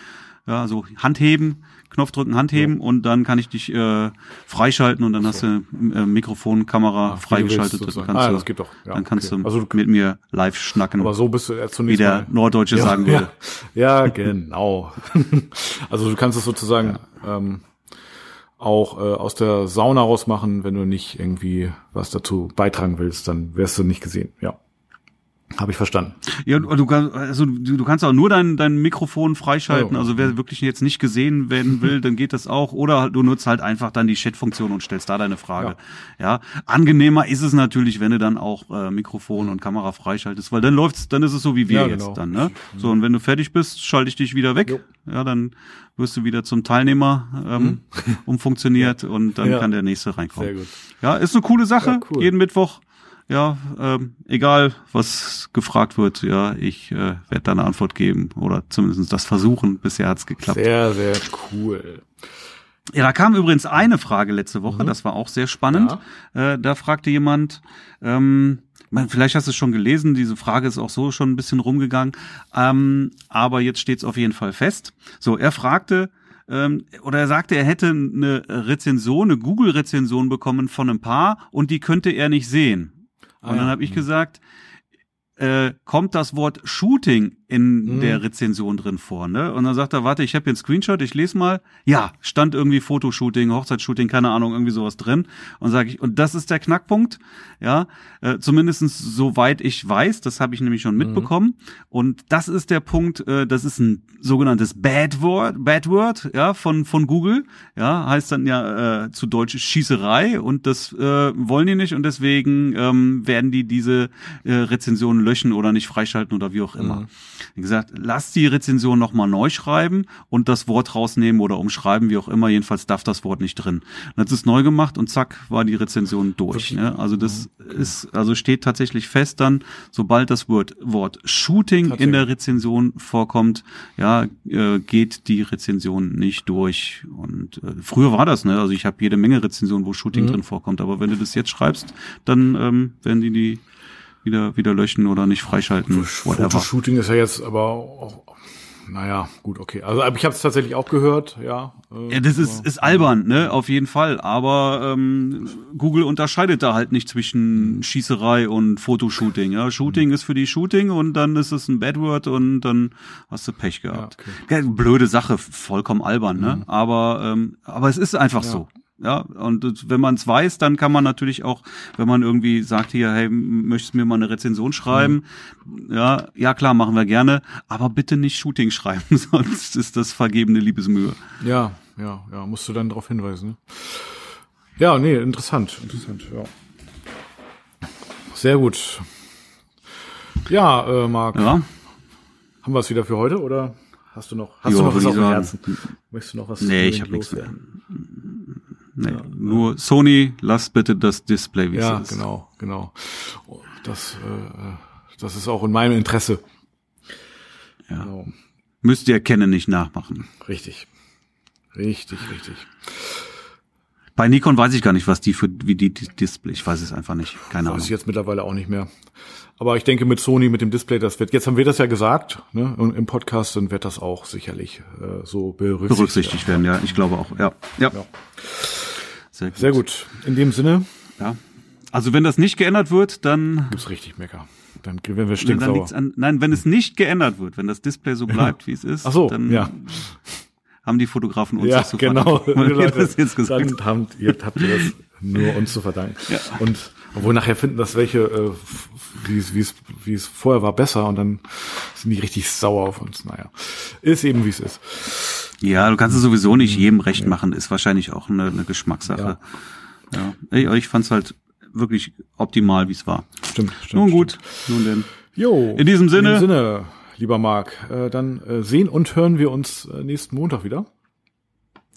ja, so Handheben Knopf drücken, Handheben ja. und dann kann ich dich äh, freischalten und dann so. hast du äh, Mikrofon, Kamera ja, freigeschaltet. Dann kannst ah, du, das geht doch. Ja, dann kannst okay. du also, mit mir live schnacken. Aber so bist du ja zunächst Wie der mal. Norddeutsche ja, sagen würde. Ja, genau. also du kannst es sozusagen ähm, auch äh, aus der Sauna rausmachen, wenn du nicht irgendwie was dazu beitragen willst, dann wirst du nicht gesehen. Ja. Habe ich verstanden. Ja, du, kannst, also du, kannst auch nur dein, dein Mikrofon freischalten. Oh, also wer wirklich jetzt nicht gesehen werden will, dann geht das auch. Oder du nutzt halt einfach dann die Chat-Funktion und stellst da deine Frage. Ja. ja. Angenehmer ist es natürlich, wenn du dann auch äh, Mikrofon und Kamera freischaltest, weil dann läuft's, dann ist es so wie wir ja, jetzt genau. dann. Ne? So und wenn du fertig bist, schalte ich dich wieder weg. Jo. Ja, dann wirst du wieder zum Teilnehmer ähm, hm. umfunktioniert und dann kann der nächste reinkommen. Sehr gut. Ja, ist eine coole Sache. Cool. Jeden Mittwoch ja, ähm, egal was gefragt wird, ja, ich äh, werde da eine Antwort geben oder zumindest das versuchen. Bisher hat's geklappt. Sehr, sehr cool. Ja, da kam übrigens eine Frage letzte Woche, mhm. das war auch sehr spannend. Ja. Äh, da fragte jemand, ähm, vielleicht hast du es schon gelesen, diese Frage ist auch so schon ein bisschen rumgegangen, ähm, aber jetzt steht es auf jeden Fall fest. So, er fragte, ähm, oder er sagte, er hätte eine Rezension, eine Google-Rezension bekommen von einem Paar und die könnte er nicht sehen. Ah, und dann ja. habe ich mhm. gesagt, äh, kommt das Wort Shooting in mhm. der Rezension drin vor, ne? Und dann sagt er, warte, ich habe hier einen Screenshot, ich lese mal. Ja, stand irgendwie Fotoshooting, Hochzeitsshooting, keine Ahnung, irgendwie sowas drin. Und sage ich, und das ist der Knackpunkt, ja, äh, zumindestens soweit ich weiß, das habe ich nämlich schon mhm. mitbekommen. Und das ist der Punkt, äh, das ist ein sogenanntes Bad Word, Bad Word, ja, von von Google, ja, heißt dann ja äh, zu Deutsch Schießerei und das äh, wollen die nicht und deswegen ähm, werden die diese äh, Rezensionen löschen oder nicht freischalten oder wie auch immer. Mhm. Wie gesagt, lass die Rezension nochmal neu schreiben und das Wort rausnehmen oder umschreiben, wie auch immer. Jedenfalls darf das Wort nicht drin. Dann hat es neu gemacht und zack, war die Rezension durch. Ne? Also das okay. ist, also steht tatsächlich fest dann, sobald das Wort, Wort Shooting in der Rezension vorkommt, ja, äh, geht die Rezension nicht durch. Und äh, früher war das, ne? Also ich habe jede Menge Rezensionen, wo Shooting mhm. drin vorkommt. Aber wenn du das jetzt schreibst, dann ähm, werden die die wieder, wieder löschen oder nicht freischalten. Fotoshooting ist ja jetzt aber auch, naja, gut, okay. Also ich habe es tatsächlich auch gehört, ja. Äh, ja, das ist, ist albern, ne, auf jeden Fall. Aber ähm, Google unterscheidet da halt nicht zwischen Schießerei und Fotoshooting. Ja, Shooting mhm. ist für die Shooting und dann ist es ein Badword und dann hast du Pech gehabt. Ja, okay. Blöde Sache, vollkommen albern, ne? Mhm. Aber ähm, aber es ist einfach ja. so. Ja, und wenn man es weiß, dann kann man natürlich auch, wenn man irgendwie sagt hier, hey, möchtest du mir mal eine Rezension schreiben? Mhm. Ja, ja klar, machen wir gerne, aber bitte nicht Shooting schreiben, sonst ist das vergebene Liebesmühe. Ja, ja, ja, musst du dann darauf hinweisen. Ne? Ja, nee, interessant, interessant, ja. Sehr gut. Ja, äh, Marc. Ja. Haben wir es wieder für heute oder hast du noch, hast jo, du noch was auf dem Herzen? Möchtest du noch was? Nee, ich habe nichts mehr. Nee, ja, nur Sony, lass bitte das Display, wie ja, es ist. Ja, genau, genau. Das, äh, das ist auch in meinem Interesse. Ja. Genau. Müsst ihr erkennen, nicht nachmachen. Richtig. Richtig, richtig. Bei Nikon weiß ich gar nicht, was die für wie die, die Display. Ich weiß es einfach nicht. Keine weiß Ahnung. Weiß ich jetzt mittlerweile auch nicht mehr. Aber ich denke mit Sony, mit dem Display, das wird, jetzt haben wir das ja gesagt, ne, im Podcast, dann wird das auch sicherlich äh, so berücksichtigt, berücksichtigt werden. Ja, ich glaube auch. Ja, ja. ja. Sehr gut. Sehr gut. In dem Sinne. Ja. Also wenn das nicht geändert wird, dann gibt's richtig Mecker. Dann werden wir stinksauer. An, nein, wenn es nicht geändert wird, wenn das Display so bleibt, wie es ist, Ach so, dann ja. haben die Fotografen uns ja, das zu genau. verdanken. Leute, das jetzt gesagt. Dann habt ihr, habt ihr das nur uns zu verdanken. Ja. Und obwohl nachher finden das welche, äh, wie es wie es wie es vorher war, besser und dann sind die richtig sauer auf uns. Naja, ist eben wie es ist. Ja, du kannst es sowieso nicht jedem recht machen, ist wahrscheinlich auch eine, eine Geschmackssache. Ja. ja. Ich, ich fand's halt wirklich optimal, wie es war. Stimmt, stimmt. Nun gut, stimmt. nun denn. Jo. In diesem Sinne. In diesem Sinne, lieber Marc, äh, dann äh, sehen und hören wir uns äh, nächsten Montag wieder.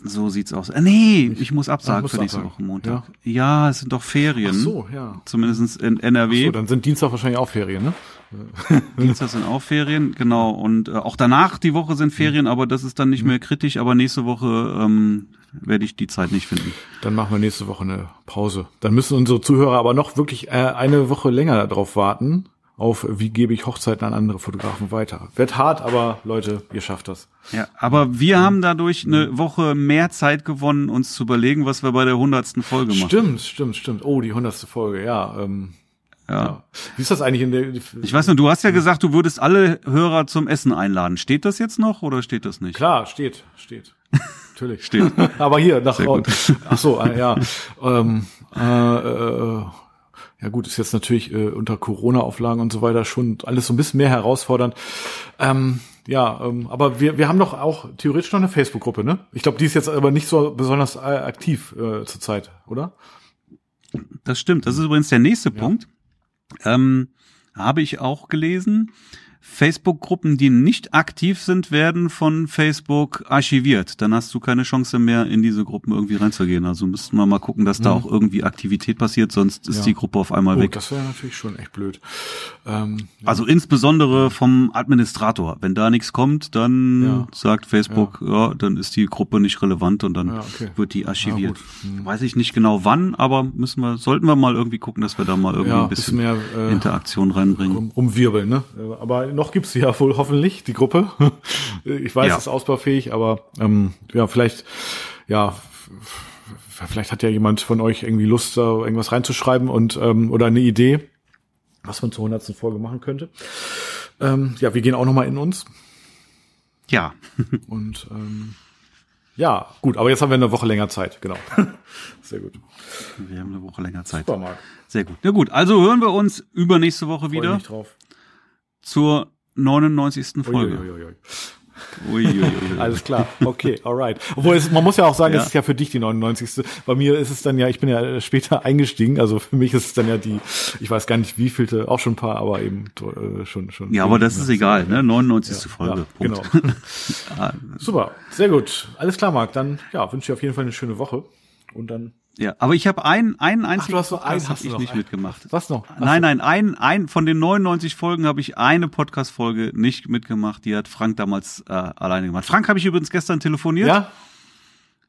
So sieht's aus. Äh, nee, ich muss absagen für nächste Woche Montag. Ja. ja. es sind doch Ferien. Ach so, ja. Zumindest in NRW. Ach so, dann sind Dienstag wahrscheinlich auch Ferien, ne? Dienstag sind auch Ferien, genau. Und äh, auch danach die Woche sind Ferien, aber das ist dann nicht mehr kritisch. Aber nächste Woche ähm, werde ich die Zeit nicht finden. Dann machen wir nächste Woche eine Pause. Dann müssen unsere Zuhörer aber noch wirklich äh, eine Woche länger darauf warten, auf wie gebe ich Hochzeiten an andere Fotografen weiter. Wird hart, aber Leute, ihr schafft das. Ja, aber wir mhm. haben dadurch eine Woche mehr Zeit gewonnen, uns zu überlegen, was wir bei der hundertsten Folge machen. Stimmt, stimmt, stimmt. Oh, die hundertste Folge, ja. Ähm, ja. ja. Wie ist das eigentlich in der? Ich weiß nur, du hast ja gesagt, du würdest alle Hörer zum Essen einladen. Steht das jetzt noch oder steht das nicht? Klar, steht, steht. Natürlich. Steht. Aber hier nach. Ach so, äh, ja. ähm, äh, äh, ja gut, ist jetzt natürlich äh, unter Corona-Auflagen und so weiter schon alles so ein bisschen mehr herausfordernd. Ähm, ja, ähm, aber wir, wir haben doch auch theoretisch noch eine Facebook-Gruppe, ne? Ich glaube, die ist jetzt aber nicht so besonders äh, aktiv äh, zurzeit, oder? Das stimmt. Das ist übrigens der nächste ja. Punkt. Ähm, habe ich auch gelesen. Facebook-Gruppen, die nicht aktiv sind, werden von Facebook archiviert. Dann hast du keine Chance mehr, in diese Gruppen irgendwie reinzugehen. Also müssten wir mal gucken, dass da mhm. auch irgendwie Aktivität passiert, sonst ist ja. die Gruppe auf einmal oh, weg. Das wäre natürlich schon echt blöd. Ähm, ja. Also insbesondere vom Administrator. Wenn da nichts kommt, dann ja. sagt Facebook, ja. dann ist die Gruppe nicht relevant und dann okay. wird die archiviert. Mhm. Weiß ich nicht genau wann, aber müssen wir, sollten wir mal irgendwie gucken, dass wir da mal irgendwie ein bisschen mehr, äh, Interaktion reinbringen. Um, umwirbeln, ne? Aber noch gibt's sie ja wohl hoffentlich, die Gruppe. ich weiß, ja. es ist ausbaufähig, aber ähm, ja, vielleicht, ja, vielleicht hat ja jemand von euch irgendwie Lust, da irgendwas reinzuschreiben und ähm, oder eine Idee, was man zur hundertsten Folge machen könnte. Ähm, ja, wir gehen auch nochmal in uns. Ja. und ähm, ja, gut, aber jetzt haben wir eine Woche länger Zeit, genau. Sehr gut. Wir haben eine Woche länger Zeit. Super, Marc. Sehr gut. Ja gut, also hören wir uns übernächste Woche Freu wieder. Mich drauf. Zur 99. Folge. Uiuiui. Uiuiui. Alles klar, okay, alright. Obwohl es, man muss ja auch sagen, ja. es ist ja für dich die 99. Bei mir ist es dann ja, ich bin ja später eingestiegen, also für mich ist es dann ja die, ich weiß gar nicht wie vielte, auch schon ein paar, aber eben äh, schon schon. Ja, aber das ist egal, ne? 99. Ja, Folge. Ja. Genau. Super, sehr gut. Alles klar, Marc. Dann ja, wünsche ich auf jeden Fall eine schöne Woche und dann ja, aber ich habe einen, einen einzigen Ach, du hast einen, hast ich nicht einen. mitgemacht. Was noch? Was nein, nein, ein, ein von den 99 Folgen habe ich eine Podcast-Folge nicht mitgemacht. Die hat Frank damals äh, alleine gemacht. Frank habe ich übrigens gestern telefoniert. Ja.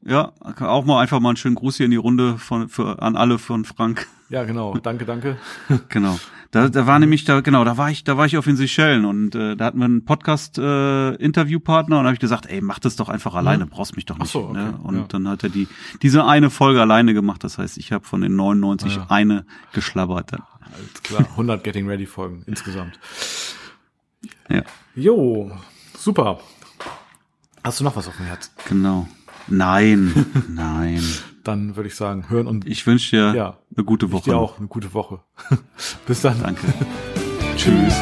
Ja, auch mal einfach mal einen schönen Gruß hier in die Runde von, für, an alle von Frank. Ja, genau. Danke, danke. genau. Da, da war nämlich da genau, da war ich, da war ich auf den Seychellen und äh, da hatten wir einen Podcast äh, Interviewpartner und habe ich gesagt, ey, mach das doch einfach alleine, brauchst mich doch nicht. So, okay. ne? Und ja. dann hat er die diese eine Folge alleine gemacht. Das heißt, ich habe von den 99 ja. eine geschlabbert. Dann. Alles klar, 100 Getting Ready Folgen insgesamt. Ja. Jo, super. Hast du noch was auf dem Herz? Genau. Nein, nein. Dann würde ich sagen, hören und. Ich wünsche dir ja, eine gute Woche. Ich dir auch eine gute Woche. Bis dann. Danke. Tschüss.